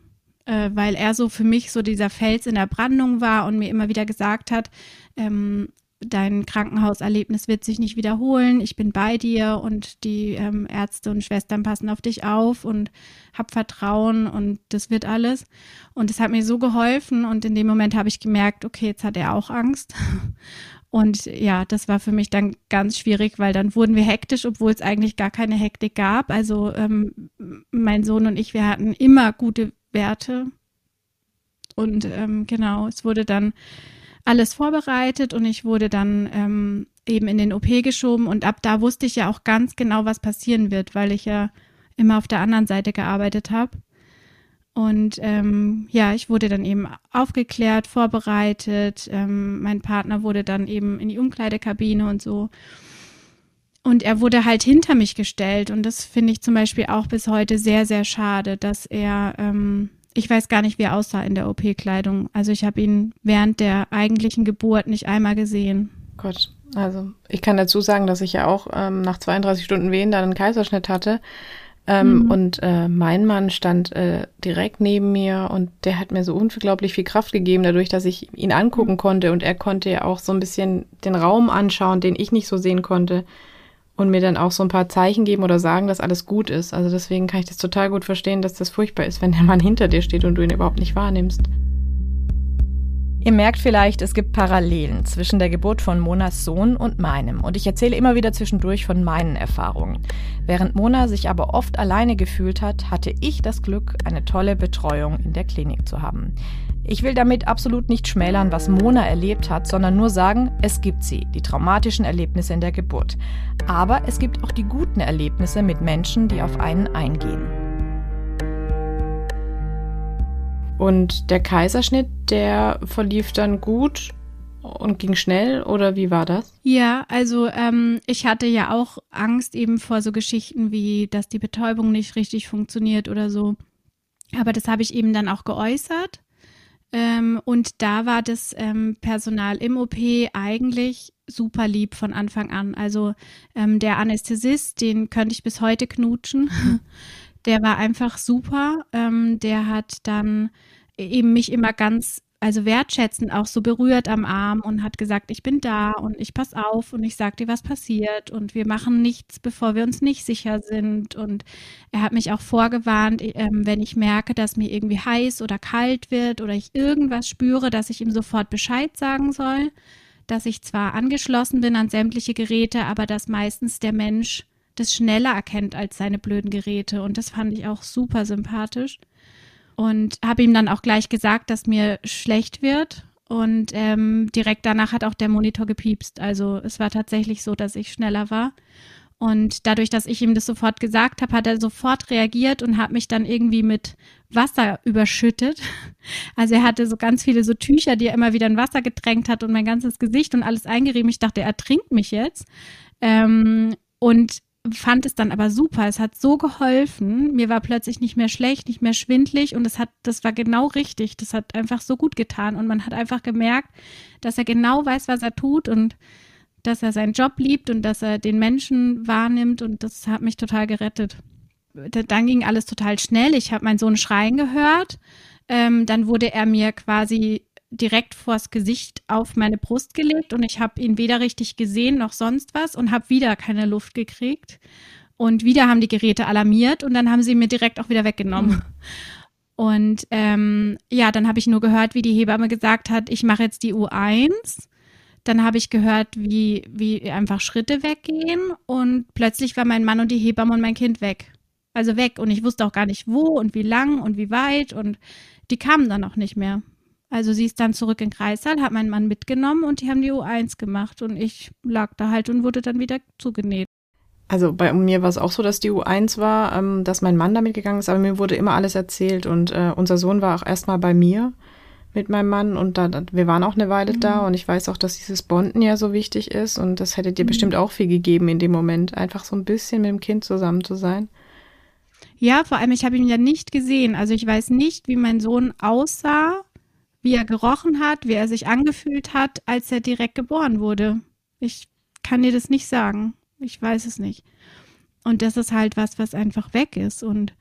äh, weil er so für mich so dieser Fels in der Brandung war und mir immer wieder gesagt hat, ähm, dein Krankenhauserlebnis wird sich nicht wiederholen, ich bin bei dir und die ähm, Ärzte und Schwestern passen auf dich auf und hab Vertrauen und das wird alles. Und es hat mir so geholfen und in dem Moment habe ich gemerkt, okay, jetzt hat er auch Angst. Und ja, das war für mich dann ganz schwierig, weil dann wurden wir hektisch, obwohl es eigentlich gar keine Hektik gab. Also ähm, mein Sohn und ich, wir hatten immer gute Werte. Und ähm, genau, es wurde dann alles vorbereitet und ich wurde dann ähm, eben in den OP geschoben und ab da wusste ich ja auch ganz genau, was passieren wird, weil ich ja immer auf der anderen Seite gearbeitet habe. Und ähm, ja, ich wurde dann eben aufgeklärt, vorbereitet. Ähm, mein Partner wurde dann eben in die Umkleidekabine und so. Und er wurde halt hinter mich gestellt. Und das finde ich zum Beispiel auch bis heute sehr, sehr schade, dass er ähm, ich weiß gar nicht, wie er aussah in der OP-Kleidung. Also ich habe ihn während der eigentlichen Geburt nicht einmal gesehen. Gott, also ich kann dazu sagen, dass ich ja auch ähm, nach 32 Stunden Wehen dann einen Kaiserschnitt hatte. Ähm, mhm. Und äh, mein Mann stand äh, direkt neben mir und der hat mir so unglaublich viel Kraft gegeben, dadurch, dass ich ihn angucken mhm. konnte und er konnte ja auch so ein bisschen den Raum anschauen, den ich nicht so sehen konnte und mir dann auch so ein paar Zeichen geben oder sagen, dass alles gut ist. Also deswegen kann ich das total gut verstehen, dass das furchtbar ist, wenn der Mann hinter dir steht und du ihn überhaupt nicht wahrnimmst. Ihr merkt vielleicht, es gibt Parallelen zwischen der Geburt von Monas Sohn und meinem. Und ich erzähle immer wieder zwischendurch von meinen Erfahrungen. Während Mona sich aber oft alleine gefühlt hat, hatte ich das Glück, eine tolle Betreuung in der Klinik zu haben. Ich will damit absolut nicht schmälern, was Mona erlebt hat, sondern nur sagen, es gibt sie, die traumatischen Erlebnisse in der Geburt. Aber es gibt auch die guten Erlebnisse mit Menschen, die auf einen eingehen. Und der Kaiserschnitt, der verlief dann gut und ging schnell oder wie war das? Ja, also ähm, ich hatte ja auch Angst eben vor so Geschichten wie, dass die Betäubung nicht richtig funktioniert oder so. Aber das habe ich eben dann auch geäußert. Ähm, und da war das ähm, Personal im OP eigentlich super lieb von Anfang an. Also ähm, der Anästhesist, den könnte ich bis heute knutschen. Der war einfach super. Ähm, der hat dann eben mich immer ganz also wertschätzend auch so berührt am Arm und hat gesagt, ich bin da und ich pass auf und ich sag dir, was passiert und wir machen nichts, bevor wir uns nicht sicher sind. Und er hat mich auch vorgewarnt, ähm, wenn ich merke, dass mir irgendwie heiß oder kalt wird oder ich irgendwas spüre, dass ich ihm sofort Bescheid sagen soll, dass ich zwar angeschlossen bin an sämtliche Geräte, aber dass meistens der Mensch das schneller erkennt als seine blöden Geräte. Und das fand ich auch super sympathisch und habe ihm dann auch gleich gesagt, dass mir schlecht wird. Und ähm, direkt danach hat auch der Monitor gepiepst. Also es war tatsächlich so, dass ich schneller war. Und dadurch, dass ich ihm das sofort gesagt habe, hat er sofort reagiert und hat mich dann irgendwie mit Wasser überschüttet. Also er hatte so ganz viele so Tücher, die er immer wieder in Wasser getränkt hat und mein ganzes Gesicht und alles eingerieben. Ich dachte, er trinkt mich jetzt. Ähm, und fand es dann aber super. Es hat so geholfen. Mir war plötzlich nicht mehr schlecht, nicht mehr schwindlig und es hat, das war genau richtig. Das hat einfach so gut getan und man hat einfach gemerkt, dass er genau weiß, was er tut und dass er seinen Job liebt und dass er den Menschen wahrnimmt und das hat mich total gerettet. Dann ging alles total schnell. Ich habe meinen Sohn schreien gehört. Ähm, dann wurde er mir quasi direkt vors Gesicht auf meine Brust gelegt und ich habe ihn weder richtig gesehen noch sonst was und habe wieder keine Luft gekriegt. Und wieder haben die Geräte alarmiert und dann haben sie mir direkt auch wieder weggenommen. Mhm. Und ähm, ja, dann habe ich nur gehört, wie die Hebamme gesagt hat, ich mache jetzt die U1. Dann habe ich gehört, wie, wie einfach Schritte weggehen und plötzlich war mein Mann und die Hebamme und mein Kind weg. Also weg und ich wusste auch gar nicht wo und wie lang und wie weit und die kamen dann auch nicht mehr. Also sie ist dann zurück in Kreissaal, hat meinen Mann mitgenommen und die haben die U1 gemacht und ich lag da halt und wurde dann wieder zugenäht. Also bei mir war es auch so, dass die U1 war, ähm, dass mein Mann damit gegangen ist, aber mir wurde immer alles erzählt und äh, unser Sohn war auch erstmal bei mir, mit meinem Mann und da, wir waren auch eine Weile mhm. da und ich weiß auch, dass dieses Bonden ja so wichtig ist und das hätte dir mhm. bestimmt auch viel gegeben in dem Moment, einfach so ein bisschen mit dem Kind zusammen zu sein. Ja, vor allem, ich habe ihn ja nicht gesehen. Also ich weiß nicht, wie mein Sohn aussah, wie er gerochen hat, wie er sich angefühlt hat, als er direkt geboren wurde. Ich kann dir das nicht sagen. Ich weiß es nicht. Und das ist halt was, was einfach weg ist. Und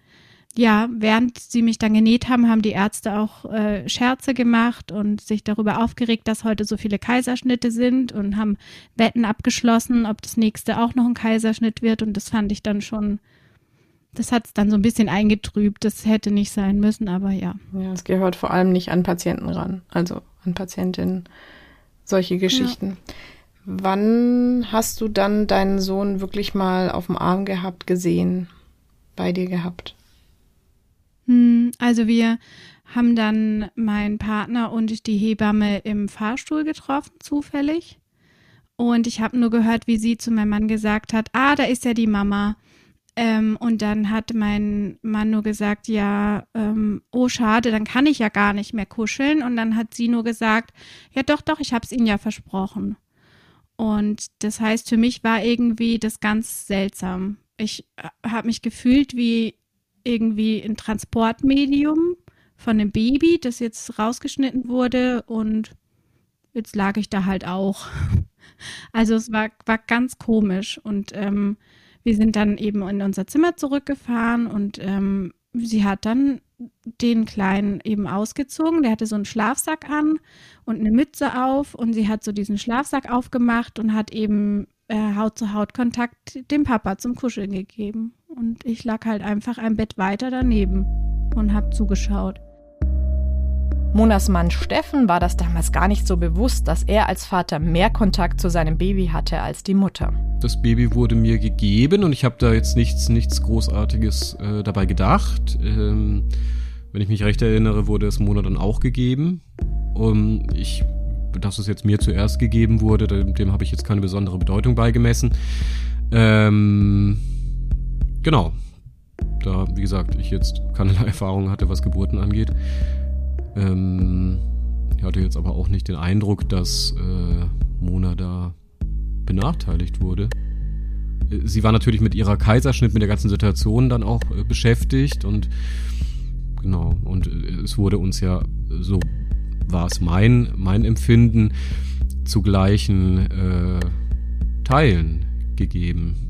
ja, während sie mich dann genäht haben, haben die Ärzte auch äh, Scherze gemacht und sich darüber aufgeregt, dass heute so viele Kaiserschnitte sind und haben Wetten abgeschlossen, ob das nächste auch noch ein Kaiserschnitt wird. Und das fand ich dann schon, das hat es dann so ein bisschen eingetrübt. Das hätte nicht sein müssen, aber ja. Ja, es gehört vor allem nicht an Patienten ran, also an Patientinnen, solche Geschichten. Ja. Wann hast du dann deinen Sohn wirklich mal auf dem Arm gehabt, gesehen, bei dir gehabt? Hm, also wir haben dann meinen Partner und die Hebamme im Fahrstuhl getroffen, zufällig. Und ich habe nur gehört, wie sie zu meinem Mann gesagt hat, ah, da ist ja die Mama. Ähm, und dann hat mein Mann nur gesagt, ja, ähm, oh schade, dann kann ich ja gar nicht mehr kuscheln. Und dann hat sie nur gesagt, ja doch, doch, ich habe es Ihnen ja versprochen. Und das heißt, für mich war irgendwie das ganz seltsam. Ich äh, habe mich gefühlt wie irgendwie ein Transportmedium von einem Baby, das jetzt rausgeschnitten wurde und jetzt lag ich da halt auch. Also es war, war ganz komisch und ähm, wir sind dann eben in unser Zimmer zurückgefahren und ähm, sie hat dann den Kleinen eben ausgezogen. Der hatte so einen Schlafsack an und eine Mütze auf und sie hat so diesen Schlafsack aufgemacht und hat eben äh, Haut-zu-Haut-Kontakt dem Papa zum Kuscheln gegeben. Und ich lag halt einfach ein Bett weiter daneben und habe zugeschaut. Monas Mann Steffen war das damals gar nicht so bewusst, dass er als Vater mehr Kontakt zu seinem Baby hatte als die Mutter. Das Baby wurde mir gegeben und ich habe da jetzt nichts, nichts Großartiges äh, dabei gedacht. Ähm, wenn ich mich recht erinnere, wurde es Mona dann auch gegeben. Um, ich, dass es jetzt mir zuerst gegeben wurde, dem, dem habe ich jetzt keine besondere Bedeutung beigemessen. Ähm, genau. Da, wie gesagt, ich jetzt keinerlei Erfahrung hatte, was Geburten angeht. Ähm, ich hatte jetzt aber auch nicht den Eindruck, dass äh, Mona da benachteiligt wurde. Sie war natürlich mit ihrer Kaiserschnitt, mit der ganzen Situation dann auch äh, beschäftigt und genau, und äh, es wurde uns ja, so war es mein, mein Empfinden, zu gleichen äh, Teilen gegeben.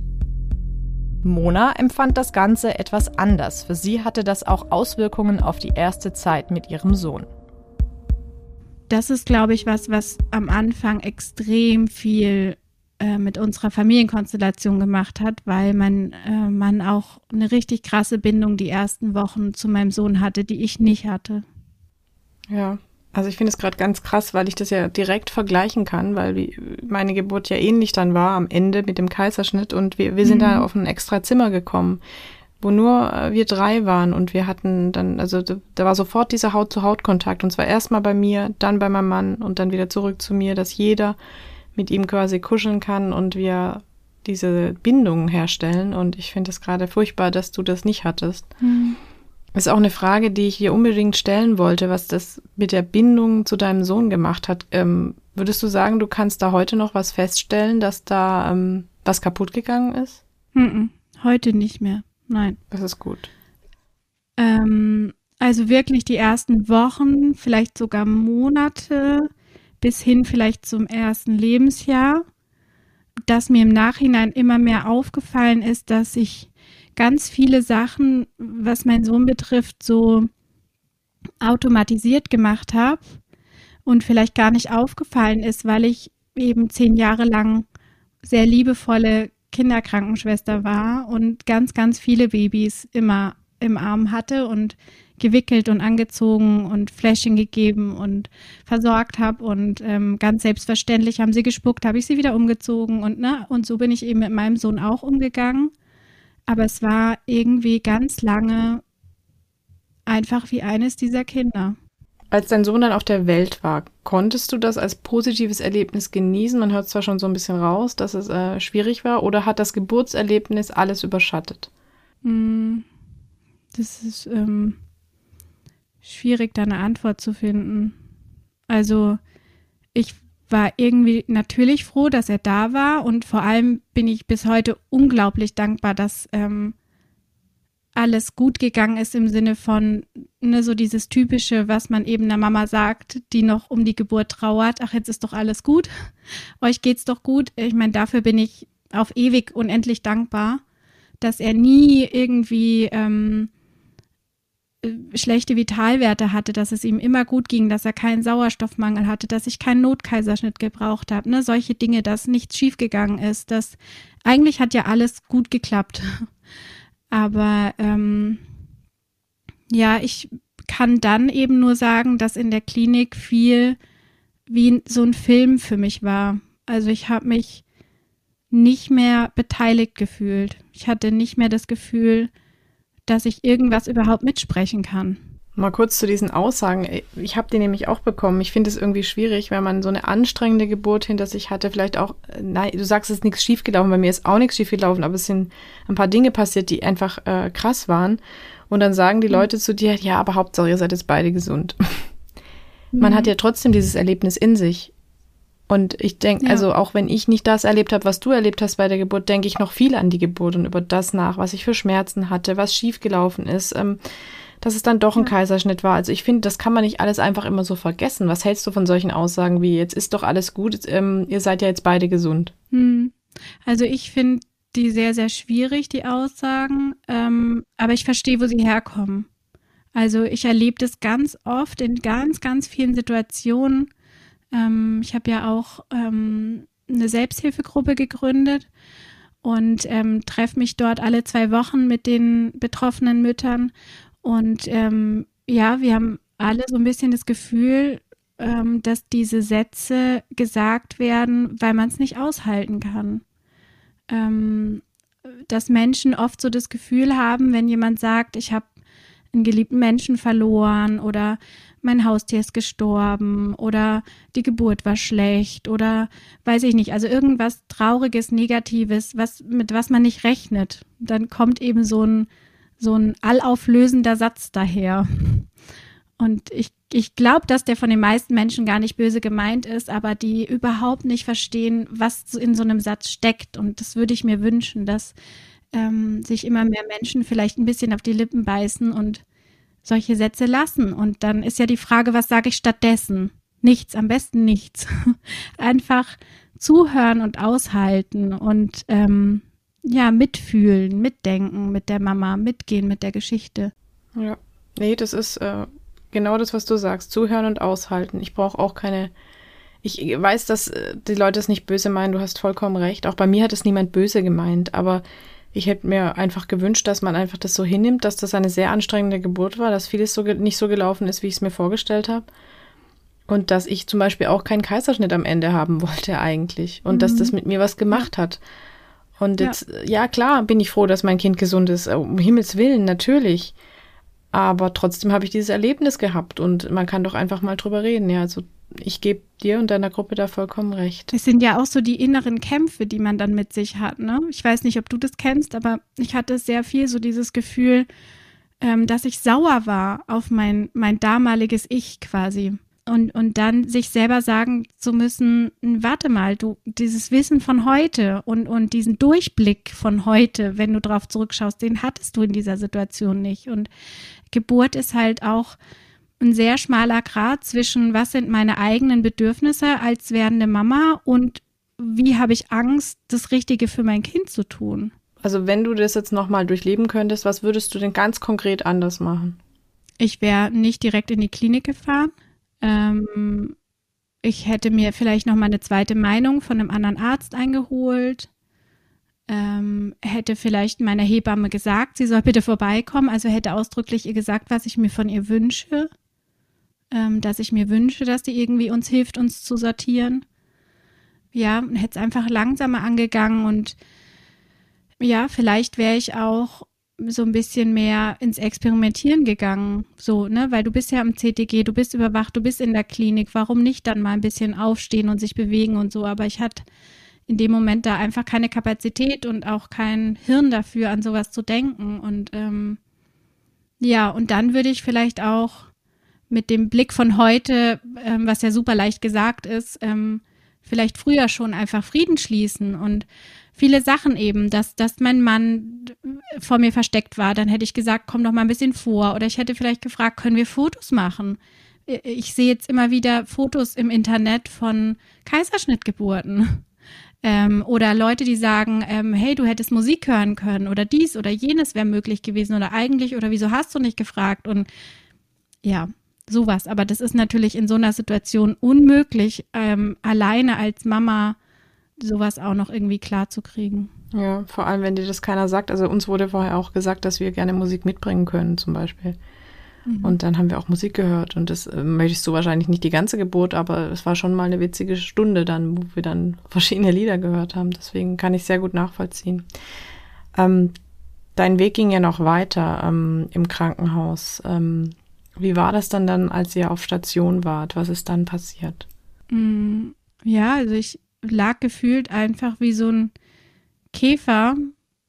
Mona empfand das Ganze etwas anders. Für sie hatte das auch Auswirkungen auf die erste Zeit mit ihrem Sohn. Das ist, glaube ich, was, was am Anfang extrem viel äh, mit unserer Familienkonstellation gemacht hat, weil mein äh, Mann auch eine richtig krasse Bindung die ersten Wochen zu meinem Sohn hatte, die ich nicht hatte. Ja, also ich finde es gerade ganz krass, weil ich das ja direkt vergleichen kann, weil meine Geburt ja ähnlich dann war am Ende mit dem Kaiserschnitt und wir, wir sind mhm. da auf ein extra Zimmer gekommen, wo nur äh, wir drei waren und wir hatten dann, also da, da war sofort dieser Haut-zu-Haut-Kontakt und zwar erstmal bei mir, dann bei meinem Mann und dann wieder zurück zu mir, dass jeder mit ihm quasi kuscheln kann und wir diese Bindungen herstellen und ich finde es gerade furchtbar, dass du das nicht hattest. Mhm. Das ist auch eine Frage, die ich hier unbedingt stellen wollte, was das mit der Bindung zu deinem Sohn gemacht hat. Ähm, würdest du sagen, du kannst da heute noch was feststellen, dass da ähm, was kaputt gegangen ist? Mm heute nicht mehr. Nein. Das ist gut. Ähm, also wirklich die ersten Wochen, vielleicht sogar Monate bis hin vielleicht zum ersten Lebensjahr, dass mir im Nachhinein immer mehr aufgefallen ist, dass ich ganz viele Sachen, was mein Sohn betrifft, so automatisiert gemacht habe und vielleicht gar nicht aufgefallen ist, weil ich eben zehn Jahre lang sehr liebevolle Kinderkrankenschwester war und ganz, ganz viele Babys immer im Arm hatte und gewickelt und angezogen und Fläschchen gegeben und versorgt habe und ähm, ganz selbstverständlich haben sie gespuckt, habe ich sie wieder umgezogen und ne und so bin ich eben mit meinem Sohn auch umgegangen aber es war irgendwie ganz lange einfach wie eines dieser Kinder. Als dein Sohn dann auf der Welt war, konntest du das als positives Erlebnis genießen? Man hört zwar schon so ein bisschen raus, dass es äh, schwierig war, oder hat das Geburtserlebnis alles überschattet? Hm, das ist ähm, schwierig, da eine Antwort zu finden. Also ich war irgendwie natürlich froh, dass er da war und vor allem bin ich bis heute unglaublich dankbar, dass ähm, alles gut gegangen ist im Sinne von ne, so dieses typische, was man eben der Mama sagt, die noch um die Geburt trauert. Ach, jetzt ist doch alles gut. Euch geht's doch gut. Ich meine, dafür bin ich auf ewig unendlich dankbar, dass er nie irgendwie ähm, schlechte Vitalwerte hatte, dass es ihm immer gut ging, dass er keinen Sauerstoffmangel hatte, dass ich keinen Notkaiserschnitt gebraucht habe, ne, solche Dinge, dass nichts schiefgegangen ist, dass eigentlich hat ja alles gut geklappt. Aber ähm, ja, ich kann dann eben nur sagen, dass in der Klinik viel wie so ein Film für mich war. Also ich habe mich nicht mehr beteiligt gefühlt. Ich hatte nicht mehr das Gefühl, dass ich irgendwas überhaupt mitsprechen kann. Mal kurz zu diesen Aussagen. Ich habe die nämlich auch bekommen. Ich finde es irgendwie schwierig, wenn man so eine anstrengende Geburt hinter sich hatte. Vielleicht auch, nein, du sagst, es ist nichts schiefgelaufen. Bei mir ist auch nichts schiefgelaufen, aber es sind ein paar Dinge passiert, die einfach äh, krass waren. Und dann sagen die mhm. Leute zu dir, ja, aber Hauptsache, ihr seid jetzt beide gesund. Mhm. Man hat ja trotzdem dieses Erlebnis in sich. Und ich denke, ja. also auch wenn ich nicht das erlebt habe, was du erlebt hast bei der Geburt, denke ich noch viel an die Geburt und über das nach, was ich für Schmerzen hatte, was schiefgelaufen ist, ähm, dass es dann doch ein ja. Kaiserschnitt war. Also ich finde, das kann man nicht alles einfach immer so vergessen. Was hältst du von solchen Aussagen wie, jetzt ist doch alles gut, ähm, ihr seid ja jetzt beide gesund? Hm. Also ich finde die sehr, sehr schwierig, die Aussagen, ähm, aber ich verstehe, wo sie herkommen. Also ich erlebe das ganz oft in ganz, ganz vielen Situationen, ähm, ich habe ja auch ähm, eine Selbsthilfegruppe gegründet und ähm, treffe mich dort alle zwei Wochen mit den betroffenen Müttern. Und ähm, ja, wir haben alle so ein bisschen das Gefühl, ähm, dass diese Sätze gesagt werden, weil man es nicht aushalten kann. Ähm, dass Menschen oft so das Gefühl haben, wenn jemand sagt, ich habe einen geliebten Menschen verloren oder mein Haustier ist gestorben oder die Geburt war schlecht oder weiß ich nicht, also irgendwas Trauriges, Negatives, was, mit was man nicht rechnet. Dann kommt eben so ein, so ein allauflösender Satz daher. Und ich, ich glaube, dass der von den meisten Menschen gar nicht böse gemeint ist, aber die überhaupt nicht verstehen, was in so einem Satz steckt. Und das würde ich mir wünschen, dass ähm, sich immer mehr Menschen vielleicht ein bisschen auf die Lippen beißen und solche Sätze lassen. Und dann ist ja die Frage, was sage ich stattdessen? Nichts, am besten nichts. Einfach zuhören und aushalten und ähm, ja, mitfühlen, mitdenken mit der Mama, mitgehen mit der Geschichte. Ja, nee, das ist äh, genau das, was du sagst. Zuhören und aushalten. Ich brauche auch keine. Ich weiß, dass äh, die Leute es nicht böse meinen, du hast vollkommen recht. Auch bei mir hat es niemand böse gemeint, aber ich hätte mir einfach gewünscht, dass man einfach das so hinnimmt, dass das eine sehr anstrengende Geburt war, dass vieles so nicht so gelaufen ist, wie ich es mir vorgestellt habe. Und dass ich zum Beispiel auch keinen Kaiserschnitt am Ende haben wollte eigentlich. Und mhm. dass das mit mir was gemacht hat. Und jetzt, ja. ja. klar, bin ich froh, dass mein Kind gesund ist. Um Himmels Willen, natürlich. Aber trotzdem habe ich dieses Erlebnis gehabt und man kann doch einfach mal drüber reden. Ja, also ich gebe dir und deiner Gruppe da vollkommen recht. Es sind ja auch so die inneren Kämpfe, die man dann mit sich hat. Ne? Ich weiß nicht, ob du das kennst, aber ich hatte sehr viel so dieses Gefühl, ähm, dass ich sauer war auf mein, mein damaliges Ich quasi. Und, und dann sich selber sagen zu müssen, warte mal, du, dieses Wissen von heute und, und diesen Durchblick von heute, wenn du drauf zurückschaust, den hattest du in dieser Situation nicht. Und Geburt ist halt auch ein sehr schmaler Grad zwischen, was sind meine eigenen Bedürfnisse als werdende Mama und wie habe ich Angst, das Richtige für mein Kind zu tun. Also wenn du das jetzt nochmal durchleben könntest, was würdest du denn ganz konkret anders machen? Ich wäre nicht direkt in die Klinik gefahren. Ähm, ich hätte mir vielleicht noch mal eine zweite Meinung von einem anderen Arzt eingeholt. Ähm, hätte vielleicht meiner Hebamme gesagt, sie soll bitte vorbeikommen. Also hätte ausdrücklich ihr gesagt, was ich mir von ihr wünsche ähm, dass ich mir wünsche, dass die irgendwie uns hilft, uns zu sortieren. Ja, hätte es einfach langsamer angegangen und ja, vielleicht wäre ich auch so ein bisschen mehr ins Experimentieren gegangen, so, ne, weil du bist ja am CTG, du bist überwacht, du bist in der Klinik, warum nicht dann mal ein bisschen aufstehen und sich bewegen und so, aber ich hatte in dem Moment da einfach keine Kapazität und auch kein Hirn dafür, an sowas zu denken. Und ähm, ja, und dann würde ich vielleicht auch mit dem Blick von heute, ähm, was ja super leicht gesagt ist, ähm, vielleicht früher schon einfach Frieden schließen und viele Sachen eben, dass, dass mein Mann vor mir versteckt war, dann hätte ich gesagt, komm doch mal ein bisschen vor oder ich hätte vielleicht gefragt, können wir Fotos machen? Ich sehe jetzt immer wieder Fotos im Internet von Kaiserschnittgeburten. Ähm, oder Leute, die sagen, ähm, hey, du hättest Musik hören können oder dies oder jenes wäre möglich gewesen oder eigentlich oder wieso hast du nicht gefragt und ja, sowas. Aber das ist natürlich in so einer Situation unmöglich, ähm, alleine als Mama sowas auch noch irgendwie klar zu kriegen. Ja, vor allem, wenn dir das keiner sagt. Also uns wurde vorher auch gesagt, dass wir gerne Musik mitbringen können, zum Beispiel. Mhm. Und dann haben wir auch Musik gehört. Und das äh, möchtest du wahrscheinlich nicht die ganze Geburt, aber es war schon mal eine witzige Stunde dann, wo wir dann verschiedene Lieder gehört haben. Deswegen kann ich sehr gut nachvollziehen. Ähm, dein Weg ging ja noch weiter ähm, im Krankenhaus. Ähm, wie war das dann dann, als ihr auf Station wart? Was ist dann passiert? Mm, ja, also ich lag gefühlt einfach wie so ein Käfer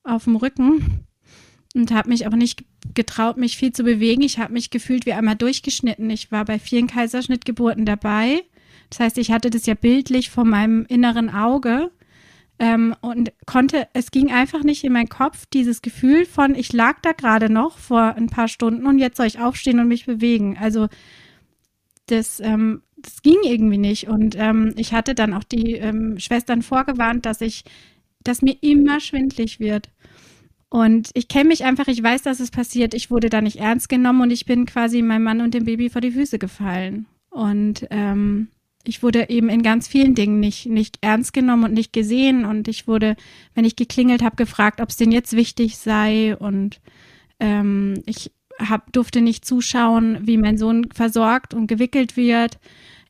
auf dem Rücken und habe mich auch nicht getraut, mich viel zu bewegen. Ich habe mich gefühlt wie einmal durchgeschnitten. Ich war bei vielen Kaiserschnittgeburten dabei. Das heißt, ich hatte das ja bildlich vor meinem inneren Auge ähm, und konnte, es ging einfach nicht in meinen Kopf, dieses Gefühl von, ich lag da gerade noch vor ein paar Stunden und jetzt soll ich aufstehen und mich bewegen. Also das, ähm, das ging irgendwie nicht. Und ähm, ich hatte dann auch die ähm, Schwestern vorgewarnt, dass ich, dass mir immer schwindlig wird. Und ich kenne mich einfach, ich weiß, dass es passiert. Ich wurde da nicht ernst genommen und ich bin quasi meinem Mann und dem Baby vor die Füße gefallen. Und ähm, ich wurde eben in ganz vielen Dingen nicht, nicht ernst genommen und nicht gesehen. Und ich wurde, wenn ich geklingelt habe, gefragt, ob es denn jetzt wichtig sei. Und ähm, ich hab, durfte nicht zuschauen, wie mein Sohn versorgt und gewickelt wird.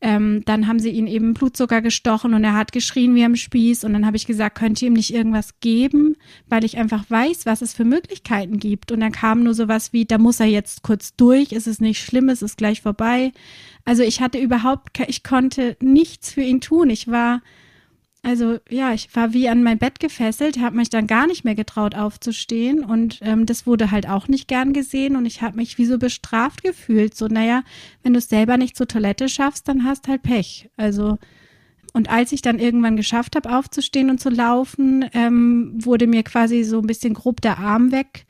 Ähm, dann haben sie ihn eben Blutzucker gestochen und er hat geschrien wie am Spieß. Und dann habe ich gesagt, könnt ihr ihm nicht irgendwas geben, weil ich einfach weiß, was es für Möglichkeiten gibt. Und dann kam nur sowas wie, da muss er jetzt kurz durch, ist es nicht schlimm, ist es gleich vorbei. Also ich hatte überhaupt, ich konnte nichts für ihn tun. Ich war also ja, ich war wie an mein Bett gefesselt, habe mich dann gar nicht mehr getraut aufzustehen und ähm, das wurde halt auch nicht gern gesehen und ich habe mich wie so bestraft gefühlt. So, naja, wenn du es selber nicht zur Toilette schaffst, dann hast halt Pech. Also und als ich dann irgendwann geschafft habe, aufzustehen und zu laufen, ähm, wurde mir quasi so ein bisschen grob der Arm weg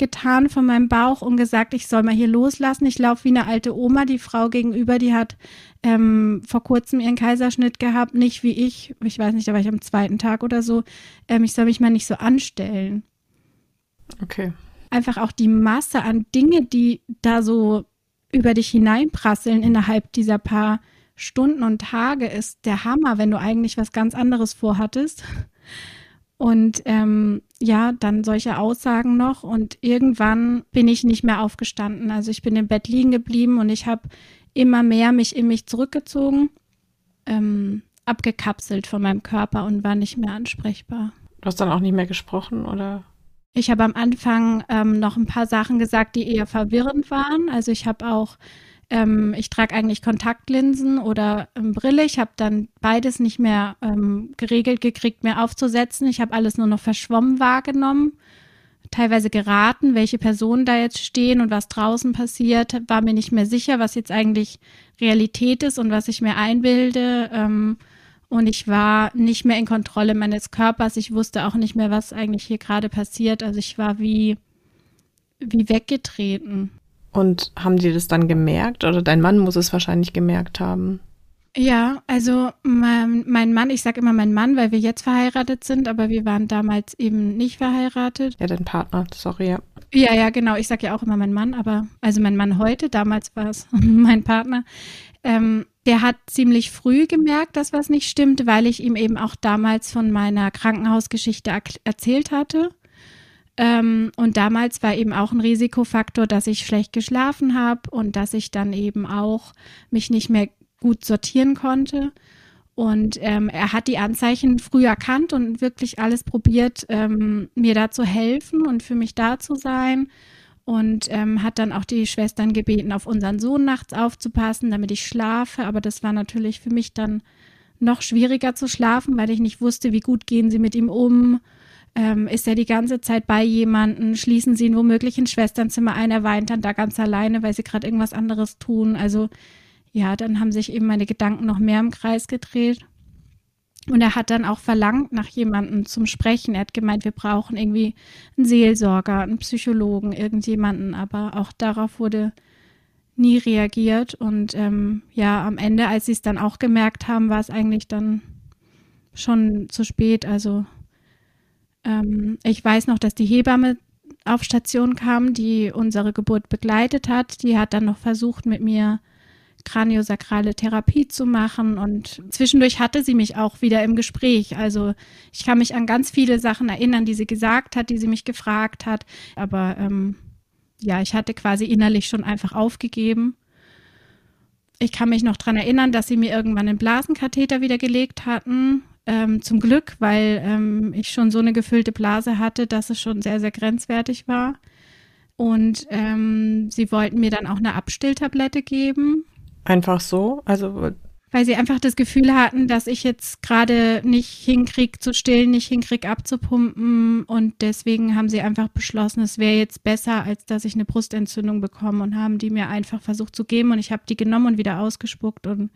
getan von meinem Bauch und gesagt, ich soll mal hier loslassen. Ich laufe wie eine alte Oma. Die Frau gegenüber, die hat ähm, vor kurzem ihren Kaiserschnitt gehabt, nicht wie ich. Ich weiß nicht, da war ich am zweiten Tag oder so. Ähm, ich soll mich mal nicht so anstellen. Okay. Einfach auch die Masse an Dinge, die da so über dich hineinprasseln innerhalb dieser paar Stunden und Tage ist der Hammer, wenn du eigentlich was ganz anderes vorhattest. Und ähm, ja, dann solche Aussagen noch. Und irgendwann bin ich nicht mehr aufgestanden. Also ich bin im Bett liegen geblieben und ich habe immer mehr mich in mich zurückgezogen, ähm, abgekapselt von meinem Körper und war nicht mehr ansprechbar. Du hast dann auch nicht mehr gesprochen, oder? Ich habe am Anfang ähm, noch ein paar Sachen gesagt, die eher verwirrend waren. Also ich habe auch ähm, ich trage eigentlich Kontaktlinsen oder ähm, Brille. Ich habe dann beides nicht mehr ähm, geregelt gekriegt, mehr aufzusetzen. Ich habe alles nur noch verschwommen wahrgenommen, teilweise geraten, welche Personen da jetzt stehen und was draußen passiert. War mir nicht mehr sicher, was jetzt eigentlich Realität ist und was ich mir einbilde. Ähm, und ich war nicht mehr in Kontrolle meines Körpers. Ich wusste auch nicht mehr, was eigentlich hier gerade passiert. Also ich war wie, wie weggetreten. Und haben die das dann gemerkt? Oder dein Mann muss es wahrscheinlich gemerkt haben. Ja, also mein, mein Mann, ich sage immer mein Mann, weil wir jetzt verheiratet sind, aber wir waren damals eben nicht verheiratet. Ja, dein Partner, sorry, ja. Ja, ja, genau. Ich sage ja auch immer mein Mann, aber also mein Mann heute, damals war es mein Partner. Ähm, der hat ziemlich früh gemerkt, dass was nicht stimmt, weil ich ihm eben auch damals von meiner Krankenhausgeschichte erzählt hatte. Ähm, und damals war eben auch ein Risikofaktor, dass ich schlecht geschlafen habe und dass ich dann eben auch mich nicht mehr gut sortieren konnte. Und ähm, er hat die Anzeichen früh erkannt und wirklich alles probiert, ähm, mir da zu helfen und für mich da zu sein. Und ähm, hat dann auch die Schwestern gebeten, auf unseren Sohn nachts aufzupassen, damit ich schlafe. Aber das war natürlich für mich dann noch schwieriger zu schlafen, weil ich nicht wusste, wie gut gehen sie mit ihm um Ähm, ist er die ganze Zeit bei jemanden? Schließen sie ihn womöglich ins Schwesternzimmer ein? Er weint dann da ganz alleine, weil sie gerade irgendwas anderes tun. Also ja, dann haben sich eben meine Gedanken noch mehr im Kreis gedreht. Und er hat dann auch verlangt nach jemandem zum Sprechen. Er hat gemeint, wir brauchen irgendwie einen Seelsorger, einen Psychologen, irgendjemanden. Aber auch darauf wurde nie reagiert. Und ähm, ja, am Ende, als sie es dann auch gemerkt haben, war es eigentlich dann schon zu spät. Also ähm, ich weiß noch, dass die Hebamme auf Station kam, die unsere Geburt begleitet hat. Die hat dann noch versucht, mit mir kraniosakrale Therapie zu machen. Und zwischendurch hatte sie mich auch wieder im Gespräch. Also ich kann mich an ganz viele Sachen erinnern, die sie gesagt hat, die sie mich gefragt hat. Aber ähm, ja, ich hatte quasi innerlich schon einfach aufgegeben. Ich kann mich noch daran erinnern, dass sie mir irgendwann einen Blasenkatheter wieder gelegt hatten. Ähm, zum Glück, weil ähm, ich schon so eine gefüllte Blase hatte, dass es schon sehr, sehr grenzwertig war. Und ähm, sie wollten mir dann auch eine Abstilltablette geben. Einfach so? Also weil sie einfach das Gefühl hatten, dass ich jetzt gerade nicht hinkriege zu stillen, nicht hinkriege abzupumpen und deswegen haben sie einfach beschlossen, es wäre jetzt besser, als dass ich eine Brustentzündung bekomme und haben die mir einfach versucht zu geben und ich habe die genommen und wieder ausgespuckt und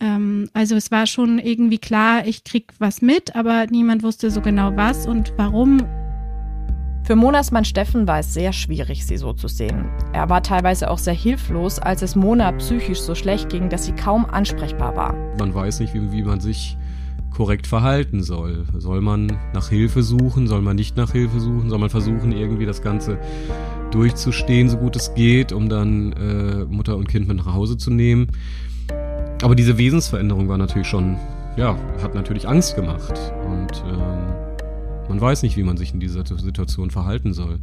ähm, also es war schon irgendwie klar, ich krieg was mit, aber niemand wusste so genau was und warum für Monas Mann Steffen war es sehr schwierig, sie so zu sehen. Er war teilweise auch sehr hilflos, als es Mona psychisch so schlecht ging, dass sie kaum ansprechbar war. Man weiß nicht, wie, wie man sich korrekt verhalten soll. Soll man nach Hilfe suchen? Soll man nicht nach Hilfe suchen? Soll man versuchen, irgendwie das Ganze durchzustehen, so gut es geht, um dann äh, Mutter und Kind mit nach Hause zu nehmen? Aber diese Wesensveränderung war natürlich schon, ja, hat natürlich Angst gemacht. Und ähm, man weiß nicht, wie man sich in dieser Situation verhalten soll.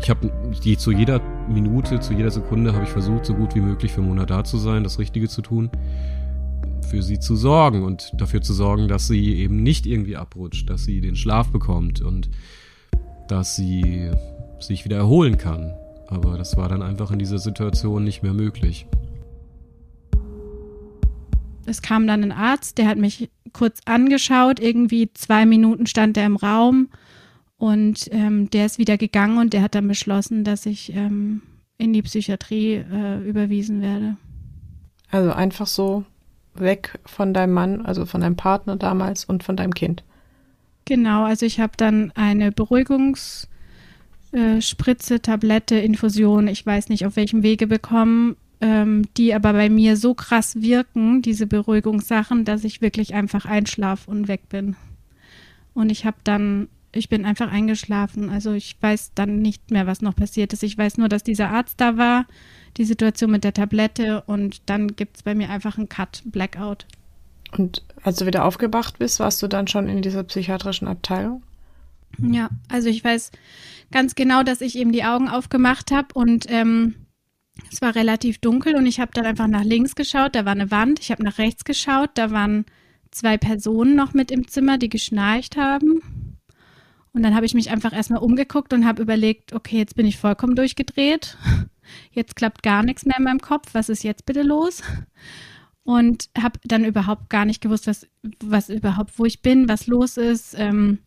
Ich habe zu jeder Minute, zu jeder Sekunde habe ich versucht, so gut wie möglich für Mona da zu sein, das Richtige zu tun, für sie zu sorgen und dafür zu sorgen, dass sie eben nicht irgendwie abrutscht, dass sie den Schlaf bekommt und dass sie sich wieder erholen kann. Aber das war dann einfach in dieser Situation nicht mehr möglich es kam dann ein Arzt, der hat mich kurz angeschaut, irgendwie zwei Minuten stand er im Raum und ähm, der ist wieder gegangen und der hat dann beschlossen, dass ich ähm, in die Psychiatrie äh, überwiesen werde. Also einfach so weg von deinem Mann, also von deinem Partner damals und von deinem Kind. Genau, also ich habe dann eine Beruhigungsspritze, äh, Tablette, Infusion, ich weiß nicht auf welchem Wege bekommen, ähm, die aber bei mir so krass wirken, diese Beruhigungssachen, dass ich wirklich einfach einschlafe und weg bin. Und ich habe dann, ich bin einfach eingeschlafen. Also ich weiß dann nicht mehr, was noch passiert ist. Ich weiß nur, dass dieser Arzt da war, die Situation mit der Tablette und dann gibt es bei mir einfach einen Cut, Blackout. Und als du wieder aufgewacht bist, warst du dann schon in dieser psychiatrischen Abteilung? Ja, also ich weiß ganz genau, dass ich eben die Augen aufgemacht habe und ähm, es war relativ dunkel und ich habe dann einfach nach links geschaut, da war eine Wand. Ich habe nach rechts geschaut, da waren zwei Personen noch mit im Zimmer, die geschnarcht haben. Und dann habe ich mich einfach erstmal umgeguckt und habe überlegt, okay, jetzt bin ich vollkommen durchgedreht. Jetzt klappt gar nichts mehr in meinem Kopf. Was ist jetzt bitte los? Und habe dann überhaupt gar nicht gewusst, was, was überhaupt, wo ich bin, was los ist. Ähm,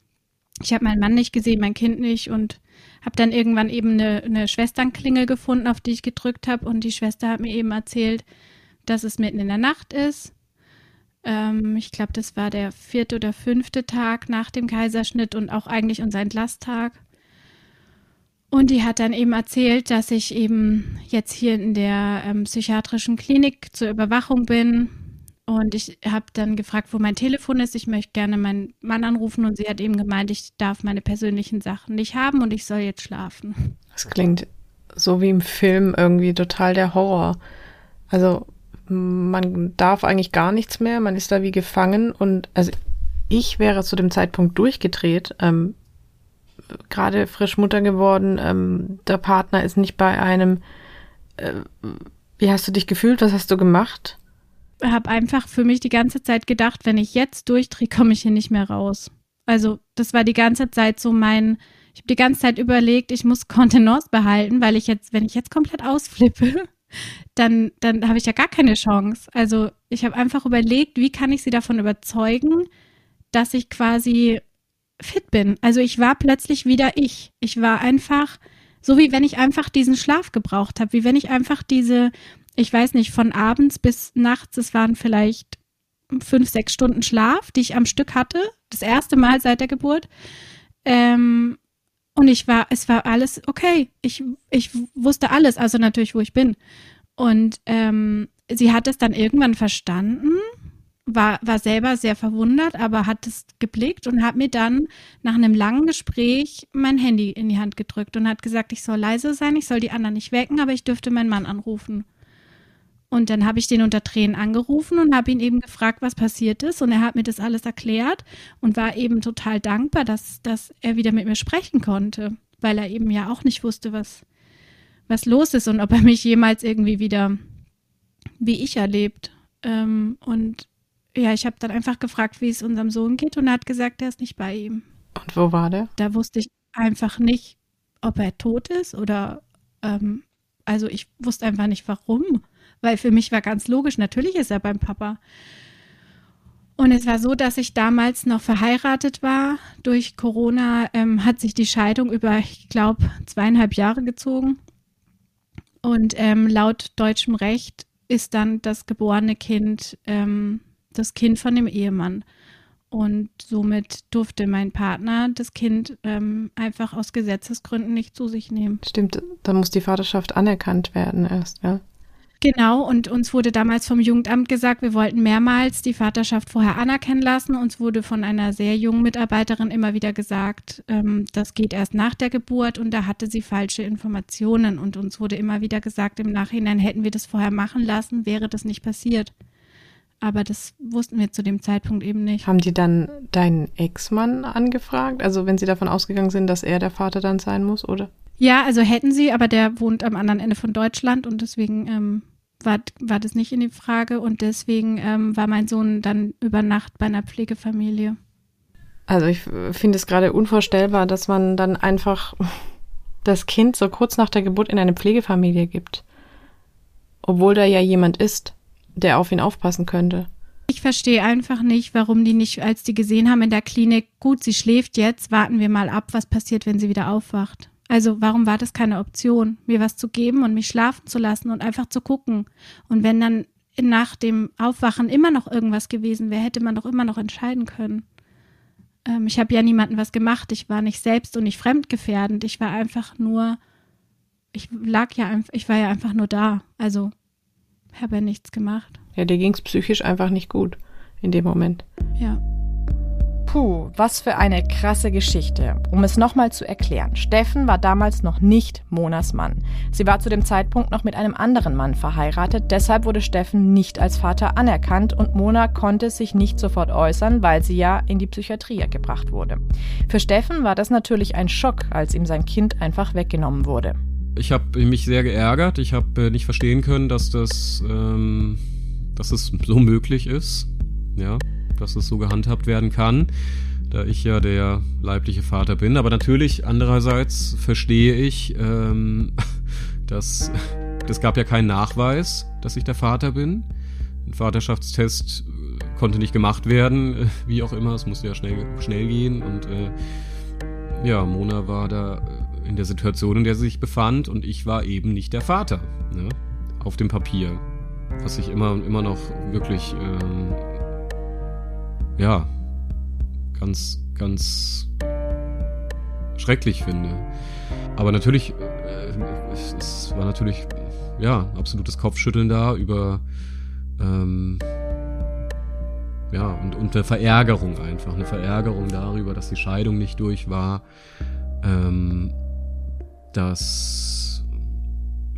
ich habe meinen Mann nicht gesehen, mein Kind nicht und habe dann irgendwann eben eine, eine Schwesternklingel gefunden, auf die ich gedrückt habe und die Schwester hat mir eben erzählt, dass es mitten in der Nacht ist. Ähm, ich glaube, das war der vierte oder fünfte Tag nach dem Kaiserschnitt und auch eigentlich unser Entlasttag. Und die hat dann eben erzählt, dass ich eben jetzt hier in der ähm, psychiatrischen Klinik zur Überwachung bin, und ich habe dann gefragt, wo mein Telefon ist. Ich möchte gerne meinen Mann anrufen und sie hat eben gemeint, ich darf meine persönlichen Sachen nicht haben und ich soll jetzt schlafen. Das klingt so wie im Film irgendwie total der Horror. Also man darf eigentlich gar nichts mehr, man ist da wie gefangen und also ich wäre zu dem Zeitpunkt durchgedreht, ähm, gerade frisch Mutter geworden, ähm, der Partner ist nicht bei einem. Äh, wie hast du dich gefühlt? Was hast du gemacht? Habe einfach für mich die ganze Zeit gedacht, wenn ich jetzt durchdrehe, komme ich hier nicht mehr raus. Also das war die ganze Zeit so mein, ich habe die ganze Zeit überlegt, ich muss Kontenance behalten, weil ich jetzt, wenn ich jetzt komplett ausflippe, dann, dann habe ich ja gar keine Chance. Also ich habe einfach überlegt, wie kann ich sie davon überzeugen, dass ich quasi fit bin. Also ich war plötzlich wieder ich. Ich war einfach, so wie wenn ich einfach diesen Schlaf gebraucht habe, wie wenn ich einfach diese, ich weiß nicht, von abends bis nachts, es waren vielleicht fünf, sechs Stunden Schlaf, die ich am Stück hatte, das erste Mal seit der Geburt. Ähm, und ich war, es war alles okay. Ich, ich wusste alles, also natürlich, wo ich bin. Und ähm, sie hat es dann irgendwann verstanden, war, war selber sehr verwundert, aber hat es geblickt und hat mir dann nach einem langen Gespräch mein Handy in die Hand gedrückt und hat gesagt, ich soll leise sein, ich soll die anderen nicht wecken, aber ich dürfte meinen Mann anrufen. Und dann habe ich den unter Tränen angerufen und habe ihn eben gefragt, was passiert ist. Und er hat mir das alles erklärt und war eben total dankbar, dass, dass er wieder mit mir sprechen konnte, weil er eben ja auch nicht wusste, was, was los ist und ob er mich jemals irgendwie wieder wie ich erlebt. Ähm, und ja, ich habe dann einfach gefragt, wie es unserem Sohn geht und er hat gesagt, er ist nicht bei ihm. Und wo war der? Da wusste ich einfach nicht, ob er tot ist oder ähm, also ich wusste einfach nicht warum weil für mich war ganz logisch, natürlich ist er beim Papa. Und es war so, dass ich damals noch verheiratet war. Durch Corona ähm, hat sich die Scheidung über, ich glaube, zweieinhalb Jahre gezogen. Und ähm, laut deutschem Recht ist dann das geborene Kind ähm, das Kind von dem Ehemann. Und somit durfte mein Partner das Kind ähm, einfach aus Gesetzesgründen nicht zu sich nehmen. Stimmt, da muss die Vaterschaft anerkannt werden erst, ja. Genau, und uns wurde damals vom Jugendamt gesagt, wir wollten mehrmals die Vaterschaft vorher anerkennen lassen. Uns wurde von einer sehr jungen Mitarbeiterin immer wieder gesagt, ähm, das geht erst nach der Geburt und da hatte sie falsche Informationen. Und uns wurde immer wieder gesagt, im Nachhinein hätten wir das vorher machen lassen, wäre das nicht passiert. Aber das wussten wir zu dem Zeitpunkt eben nicht. Haben die dann deinen Ex-Mann angefragt? Also wenn sie davon ausgegangen sind, dass er der Vater dann sein muss, oder? Ja, also hätten sie, aber der wohnt am anderen Ende von Deutschland und deswegen ähm, war, war das nicht in die Frage und deswegen ähm, war mein Sohn dann über Nacht bei einer Pflegefamilie. Also ich finde es gerade unvorstellbar, dass man dann einfach das Kind so kurz nach der Geburt in eine Pflegefamilie gibt. Obwohl da ja jemand ist, der auf ihn aufpassen könnte. Ich verstehe einfach nicht, warum die nicht, als die gesehen haben in der Klinik, gut, sie schläft jetzt, warten wir mal ab, was passiert, wenn sie wieder aufwacht. Also warum war das keine Option, mir was zu geben und mich schlafen zu lassen und einfach zu gucken? Und wenn dann nach dem Aufwachen immer noch irgendwas gewesen wäre, hätte man doch immer noch entscheiden können. Ähm, ich habe ja niemandem was gemacht. Ich war nicht selbst und nicht fremdgefährdend. Ich war einfach nur, ich lag ja einfach, ich war ja einfach nur da. Also habe ja nichts gemacht. Ja, dir ging es psychisch einfach nicht gut in dem Moment. Ja. Puh, was für eine krasse Geschichte. Um es nochmal zu erklären, Steffen war damals noch nicht Monas Mann. Sie war zu dem Zeitpunkt noch mit einem anderen Mann verheiratet, deshalb wurde Steffen nicht als Vater anerkannt und Mona konnte sich nicht sofort äußern, weil sie ja in die Psychiatrie gebracht wurde. Für Steffen war das natürlich ein Schock, als ihm sein Kind einfach weggenommen wurde. Ich habe mich sehr geärgert. Ich habe äh, nicht verstehen können, dass das, ähm, dass es so möglich ist. Ja dass es so gehandhabt werden kann, da ich ja der leibliche Vater bin. Aber natürlich, andererseits verstehe ich, ähm, dass es gab ja keinen Nachweis, dass ich der Vater bin. Ein Vaterschaftstest äh, konnte nicht gemacht werden, äh, wie auch immer. Es musste ja schnell, schnell gehen. Und äh, ja, Mona war da in der Situation, in der sie sich befand und ich war eben nicht der Vater. Ne? Auf dem Papier. Was ich immer, immer noch wirklich ähm, ja, ganz, ganz schrecklich finde. Aber natürlich, äh, es war natürlich, ja, absolutes Kopfschütteln da über, ähm, ja, und, und eine Verärgerung einfach, eine Verärgerung darüber, dass die Scheidung nicht durch war, ähm, dass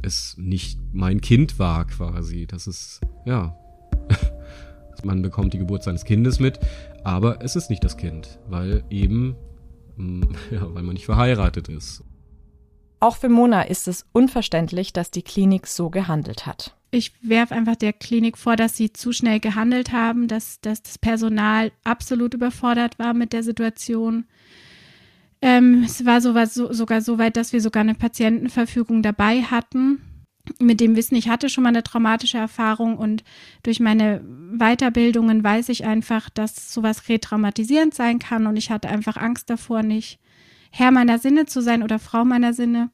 es nicht mein Kind war quasi, dass es, ja, man bekommt die Geburt seines Kindes mit, aber es ist nicht das Kind, weil eben, mm, ja, weil man nicht verheiratet ist. Auch für Mona ist es unverständlich, dass die Klinik so gehandelt hat. Ich werfe einfach der Klinik vor, dass sie zu schnell gehandelt haben, dass, dass das Personal absolut überfordert war mit der Situation. Ähm, es war so, so, sogar so weit, dass wir sogar eine Patientenverfügung dabei hatten mit dem Wissen, ich hatte schon mal eine traumatische Erfahrung und durch meine Weiterbildungen weiß ich einfach, dass sowas retraumatisierend sein kann und ich hatte einfach Angst davor, nicht Herr meiner Sinne zu sein oder Frau meiner Sinne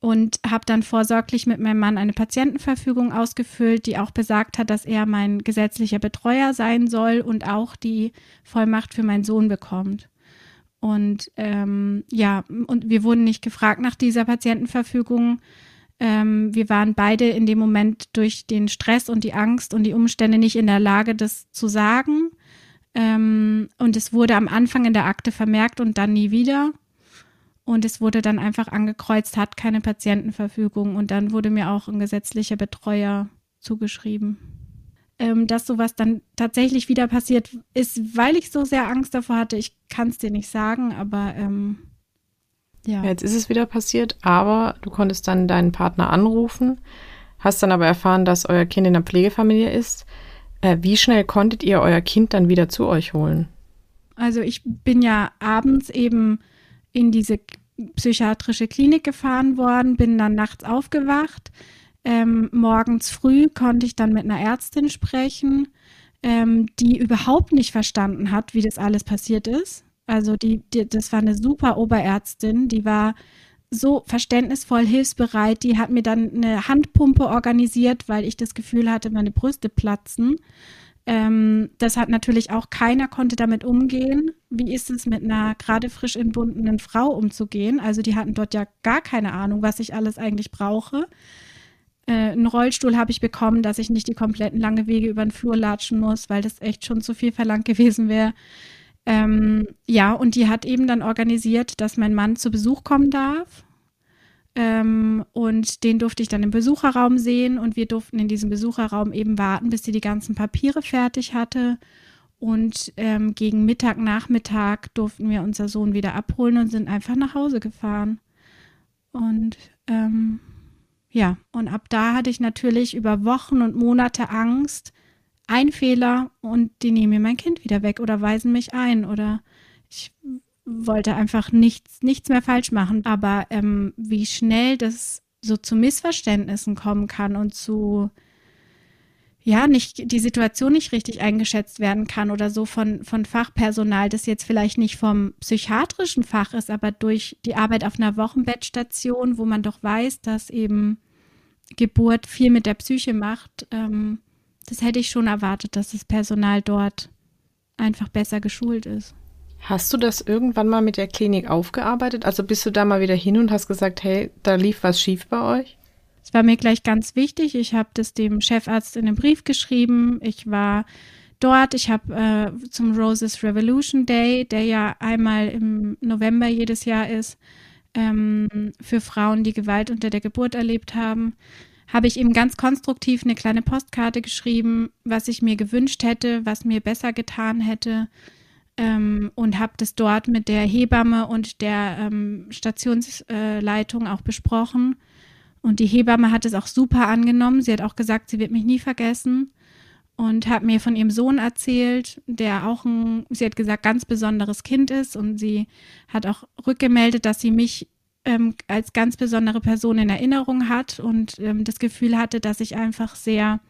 und habe dann vorsorglich mit meinem Mann eine Patientenverfügung ausgefüllt, die auch besagt hat, dass er mein gesetzlicher Betreuer sein soll und auch die Vollmacht für meinen Sohn bekommt. Und ähm, ja, und wir wurden nicht gefragt nach dieser Patientenverfügung. Ähm, wir waren beide in dem Moment durch den Stress und die Angst und die Umstände nicht in der Lage, das zu sagen. Ähm, und es wurde am Anfang in der Akte vermerkt und dann nie wieder. Und es wurde dann einfach angekreuzt, hat keine Patientenverfügung. Und dann wurde mir auch ein gesetzlicher Betreuer zugeschrieben. Ähm, dass sowas dann tatsächlich wieder passiert ist, weil ich so sehr Angst davor hatte, ich kann es dir nicht sagen, aber ähm, ja. Jetzt ist es wieder passiert, aber du konntest dann deinen Partner anrufen, hast dann aber erfahren, dass euer Kind in einer Pflegefamilie ist. Äh, wie schnell konntet ihr euer Kind dann wieder zu euch holen? Also ich bin ja abends eben in diese psychiatrische Klinik gefahren worden, bin dann nachts aufgewacht. Ähm, morgens früh konnte ich dann mit einer Ärztin sprechen, ähm, die überhaupt nicht verstanden hat, wie das alles passiert ist. Also die, die, das war eine super Oberärztin, die war so verständnisvoll, hilfsbereit. Die hat mir dann eine Handpumpe organisiert, weil ich das Gefühl hatte, meine Brüste platzen. Ähm, das hat natürlich auch keiner konnte damit umgehen. Wie ist es mit einer gerade frisch entbundenen Frau umzugehen? Also die hatten dort ja gar keine Ahnung, was ich alles eigentlich brauche. Äh, einen Rollstuhl habe ich bekommen, dass ich nicht die kompletten lange Wege über den Flur latschen muss, weil das echt schon zu viel verlangt gewesen wäre. Ähm, ja, und die hat eben dann organisiert, dass mein Mann zu Besuch kommen darf ähm, und den durfte ich dann im Besucherraum sehen und wir durften in diesem Besucherraum eben warten, bis sie die ganzen Papiere fertig hatte. Und ähm, gegen Mittag, Nachmittag durften wir unser Sohn wieder abholen und sind einfach nach Hause gefahren. Und ähm, ja, und ab da hatte ich natürlich über Wochen und Monate Angst, ein Fehler und die nehmen mir mein Kind wieder weg oder weisen mich ein oder ich wollte einfach nichts, nichts mehr falsch machen. Aber ähm, wie schnell das so zu Missverständnissen kommen kann und zu ja, nicht, die Situation nicht richtig eingeschätzt werden kann oder so von, von Fachpersonal, das jetzt vielleicht nicht vom psychiatrischen Fach ist, aber durch die Arbeit auf einer Wochenbettstation, wo man doch weiß, dass eben Geburt viel mit der Psyche macht, ähm, das hätte ich schon erwartet, dass das Personal dort einfach besser geschult ist. Hast du das irgendwann mal mit der Klinik aufgearbeitet? Also bist du da mal wieder hin und hast gesagt, hey, da lief was schief bei euch? Es war mir gleich ganz wichtig. Ich habe das dem Chefarzt in einem Brief geschrieben. Ich war dort. Ich habe äh, zum Roses Revolution Day, der ja einmal im November jedes Jahr ist, ähm, für Frauen, die Gewalt unter der Geburt erlebt haben, habe ich ihm ganz konstruktiv eine kleine Postkarte geschrieben, was ich mir gewünscht hätte, was mir besser getan hätte ähm, und habe das dort mit der Hebamme und der ähm, Stationsleitung auch besprochen. Und die Hebamme hat es auch super angenommen. Sie hat auch gesagt, sie wird mich nie vergessen und hat mir von ihrem Sohn erzählt, der auch ein, sie hat gesagt, ganz besonderes Kind ist. Und sie hat auch rückgemeldet, dass sie mich ähm, als ganz besondere Person in Erinnerung hat und ähm, das Gefühl hatte, dass ich einfach sehr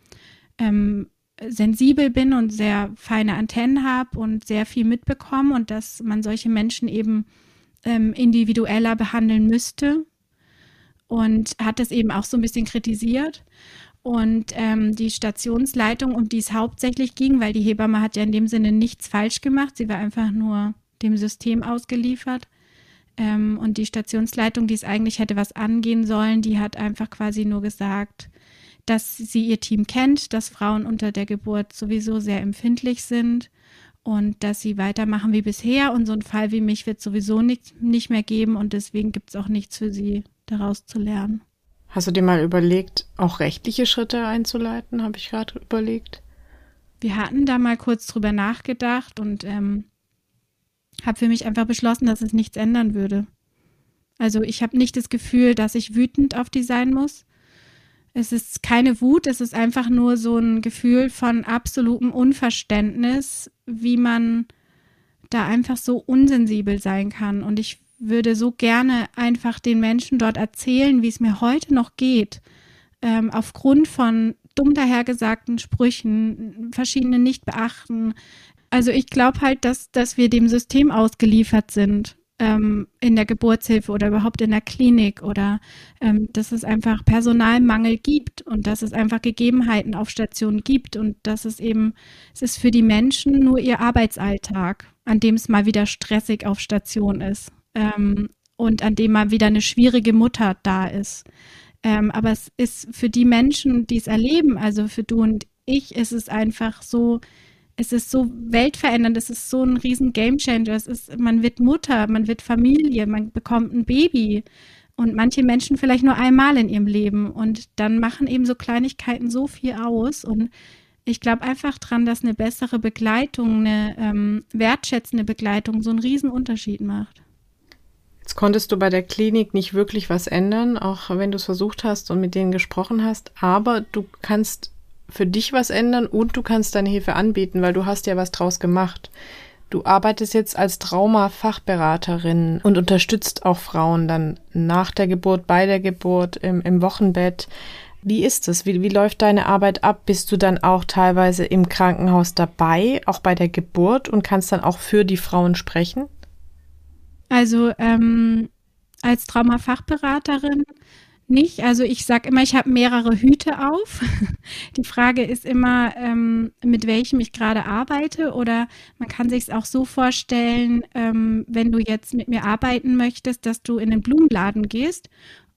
ähm, sensibel bin und sehr feine Antennen habe und sehr viel mitbekomme und dass man solche Menschen eben ähm, individueller behandeln müsste und hat das eben auch so ein bisschen kritisiert. Und ähm, die Stationsleitung, um die es hauptsächlich ging, weil die Hebamme hat ja in dem Sinne nichts falsch gemacht, sie war einfach nur dem System ausgeliefert. Ähm, und die Stationsleitung, die es eigentlich hätte was angehen sollen, die hat einfach quasi nur gesagt, dass sie ihr Team kennt, dass Frauen unter der Geburt sowieso sehr empfindlich sind und dass sie weitermachen wie bisher. Und so ein Fall wie mich wird sowieso nicht, nicht mehr geben und deswegen gibt es auch nichts für sie daraus zu lernen. Hast du dir mal überlegt, auch rechtliche Schritte einzuleiten? Habe ich gerade überlegt. Wir hatten da mal kurz drüber nachgedacht und ähm, habe für mich einfach beschlossen, dass es nichts ändern würde. Also ich habe nicht das Gefühl, dass ich wütend auf die sein muss. Es ist keine Wut, es ist einfach nur so ein Gefühl von absolutem Unverständnis, wie man da einfach so unsensibel sein kann. Und ich würde so gerne einfach den Menschen dort erzählen, wie es mir heute noch geht. ähm, aufgrund von dumm dahergesagten Sprüchen, verschiedene nicht beachten. Also ich glaube halt, dass, dass wir dem System ausgeliefert sind ähm, in der Geburtshilfe oder überhaupt in der Klinik oder ähm, dass es einfach Personalmangel gibt und dass es einfach Gegebenheiten auf Stationen gibt und dass es eben, es ist für die Menschen nur ihr Arbeitsalltag, an dem es mal wieder stressig auf Station ist ähm, und an dem mal wieder eine schwierige Mutter da ist. Ähm, aber es ist für die Menschen, die es erleben, also für du und ich, ist es einfach so, es ist so weltverändernd, es ist so ein riesen Gamechanger. Es ist, man wird Mutter, man wird Familie, man bekommt ein Baby und manche Menschen vielleicht nur einmal in ihrem Leben und dann machen eben so Kleinigkeiten so viel aus und ich glaube einfach dran, dass eine bessere Begleitung, eine ähm, wertschätzende Begleitung so einen riesen Unterschied macht. Jetzt konntest du bei der Klinik nicht wirklich was ändern, auch wenn du es versucht hast und mit denen gesprochen hast, aber du kannst für dich was ändern und du kannst deine Hilfe anbieten, weil du hast ja was draus gemacht. Du arbeitest jetzt als Trauma-Fachberaterin und unterstützt auch Frauen dann nach der Geburt, bei der Geburt, im, im Wochenbett. Wie ist es? Wie, wie läuft deine Arbeit ab? Bist du dann auch teilweise im Krankenhaus dabei, auch bei der Geburt und kannst dann auch für die Frauen sprechen? Also ähm, als Trauma-Fachberaterin nicht. Also ich sage immer, ich habe mehrere Hüte auf. Die Frage ist immer, ähm, mit welchem ich gerade arbeite. Oder man kann sich es auch so vorstellen, ähm, wenn du jetzt mit mir arbeiten möchtest, dass du in den Blumenladen gehst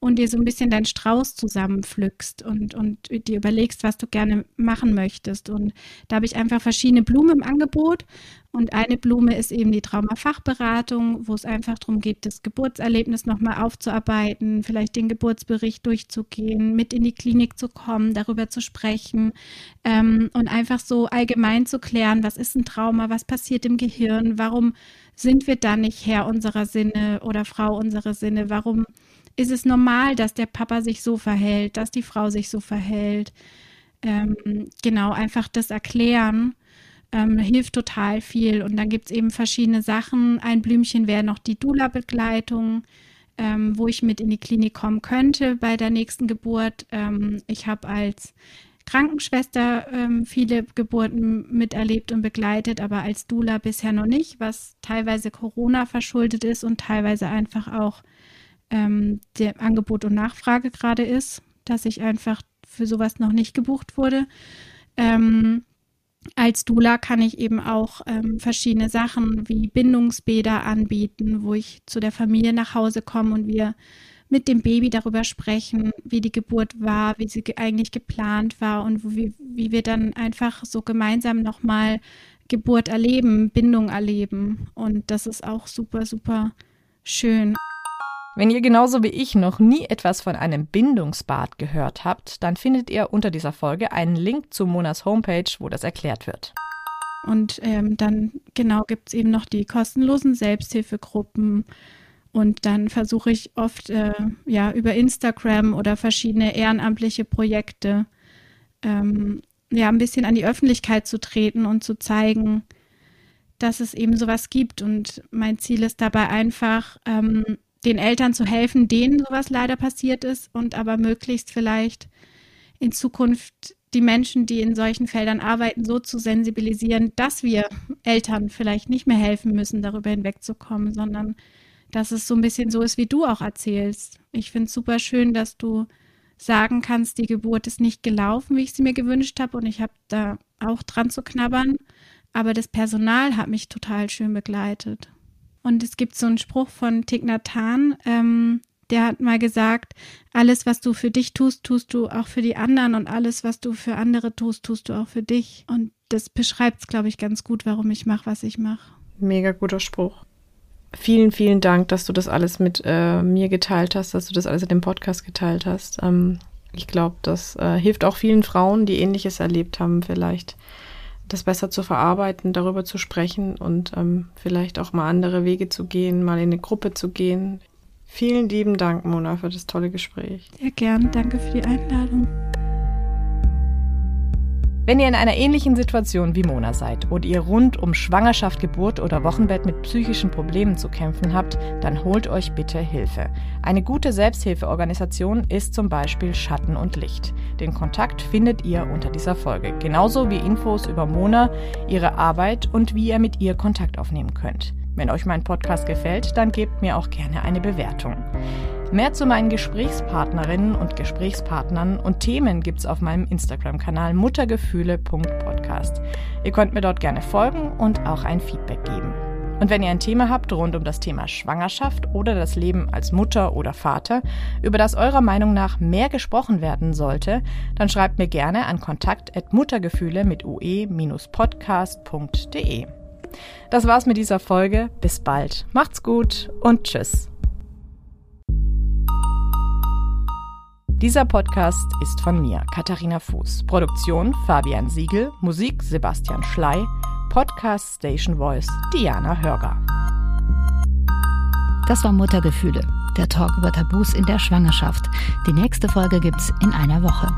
und dir so ein bisschen deinen Strauß zusammenpflückst und, und dir überlegst, was du gerne machen möchtest. Und da habe ich einfach verschiedene Blumen im Angebot. Und eine Blume ist eben die Traumafachberatung, wo es einfach darum geht, das Geburtserlebnis nochmal aufzuarbeiten, vielleicht den Geburtsbericht durchzugehen, mit in die Klinik zu kommen, darüber zu sprechen ähm, und einfach so allgemein zu klären, was ist ein Trauma, was passiert im Gehirn, warum sind wir da nicht Herr unserer Sinne oder Frau unserer Sinne, warum ist es normal, dass der Papa sich so verhält, dass die Frau sich so verhält. Ähm, genau, einfach das Erklären ähm, hilft total viel. Und dann gibt es eben verschiedene Sachen. Ein Blümchen wäre noch die Dula-Begleitung, ähm, wo ich mit in die Klinik kommen könnte bei der nächsten Geburt. Ähm, ich habe als Krankenschwester ähm, viele Geburten miterlebt und begleitet, aber als Dula bisher noch nicht, was teilweise Corona verschuldet ist und teilweise einfach auch ähm, der Angebot und Nachfrage gerade ist, dass ich einfach für sowas noch nicht gebucht wurde. Ähm, als Dula kann ich eben auch ähm, verschiedene Sachen wie Bindungsbäder anbieten, wo ich zu der Familie nach Hause komme und wir mit dem Baby darüber sprechen, wie die Geburt war, wie sie eigentlich geplant war und wie, wie wir dann einfach so gemeinsam nochmal Geburt erleben, Bindung erleben. Und das ist auch super, super schön. Wenn ihr genauso wie ich noch nie etwas von einem Bindungsbad gehört habt, dann findet ihr unter dieser Folge einen Link zu Monas Homepage, wo das erklärt wird. Und ähm, dann genau gibt es eben noch die kostenlosen Selbsthilfegruppen. Und dann versuche ich oft äh, ja über Instagram oder verschiedene ehrenamtliche Projekte ähm, ja ein bisschen an die Öffentlichkeit zu treten und zu zeigen, dass es eben sowas gibt. Und mein Ziel ist dabei einfach, ähm, den Eltern zu helfen, denen sowas leider passiert ist und aber möglichst vielleicht in Zukunft die Menschen, die in solchen Feldern arbeiten, so zu sensibilisieren, dass wir Eltern vielleicht nicht mehr helfen müssen, darüber hinwegzukommen, sondern dass es so ein bisschen so ist, wie du auch erzählst. Ich finde es super schön, dass du sagen kannst, die Geburt ist nicht gelaufen, wie ich sie mir gewünscht habe und ich habe da auch dran zu knabbern, aber das Personal hat mich total schön begleitet. Und es gibt so einen Spruch von Thich Nhat Hanh, ähm, der hat mal gesagt, alles, was du für dich tust, tust du auch für die anderen und alles, was du für andere tust, tust du auch für dich. Und das beschreibt es, glaube ich, ganz gut, warum ich mache, was ich mache. Mega guter Spruch. Vielen, vielen Dank, dass du das alles mit äh, mir geteilt hast, dass du das alles in dem Podcast geteilt hast. Ähm, ich glaube, das äh, hilft auch vielen Frauen, die ähnliches erlebt haben, vielleicht das besser zu verarbeiten, darüber zu sprechen und ähm, vielleicht auch mal andere Wege zu gehen, mal in eine Gruppe zu gehen. Vielen lieben Dank, Mona, für das tolle Gespräch. Sehr gern. Danke für die Einladung. Wenn ihr in einer ähnlichen Situation wie Mona seid oder ihr rund um Schwangerschaft, Geburt oder Wochenbett mit psychischen Problemen zu kämpfen habt, dann holt euch bitte Hilfe. Eine gute Selbsthilfeorganisation ist zum Beispiel Schatten und Licht. Den Kontakt findet ihr unter dieser Folge, genauso wie Infos über Mona, ihre Arbeit und wie ihr mit ihr Kontakt aufnehmen könnt. Wenn euch mein Podcast gefällt, dann gebt mir auch gerne eine Bewertung. Mehr zu meinen Gesprächspartnerinnen und Gesprächspartnern und Themen gibt's auf meinem Instagram-Kanal muttergefühle.podcast. Ihr könnt mir dort gerne folgen und auch ein Feedback geben. Und wenn ihr ein Thema habt rund um das Thema Schwangerschaft oder das Leben als Mutter oder Vater, über das eurer Meinung nach mehr gesprochen werden sollte, dann schreibt mir gerne an kontakt@muttergefühle mit ue-podcast.de. Das war's mit dieser Folge. Bis bald. Macht's gut und tschüss. Dieser Podcast ist von mir, Katharina Fuß. Produktion Fabian Siegel, Musik Sebastian Schley, Podcast Station Voice Diana Hörger. Das war Muttergefühle, der Talk über Tabus in der Schwangerschaft. Die nächste Folge gibt's in einer Woche.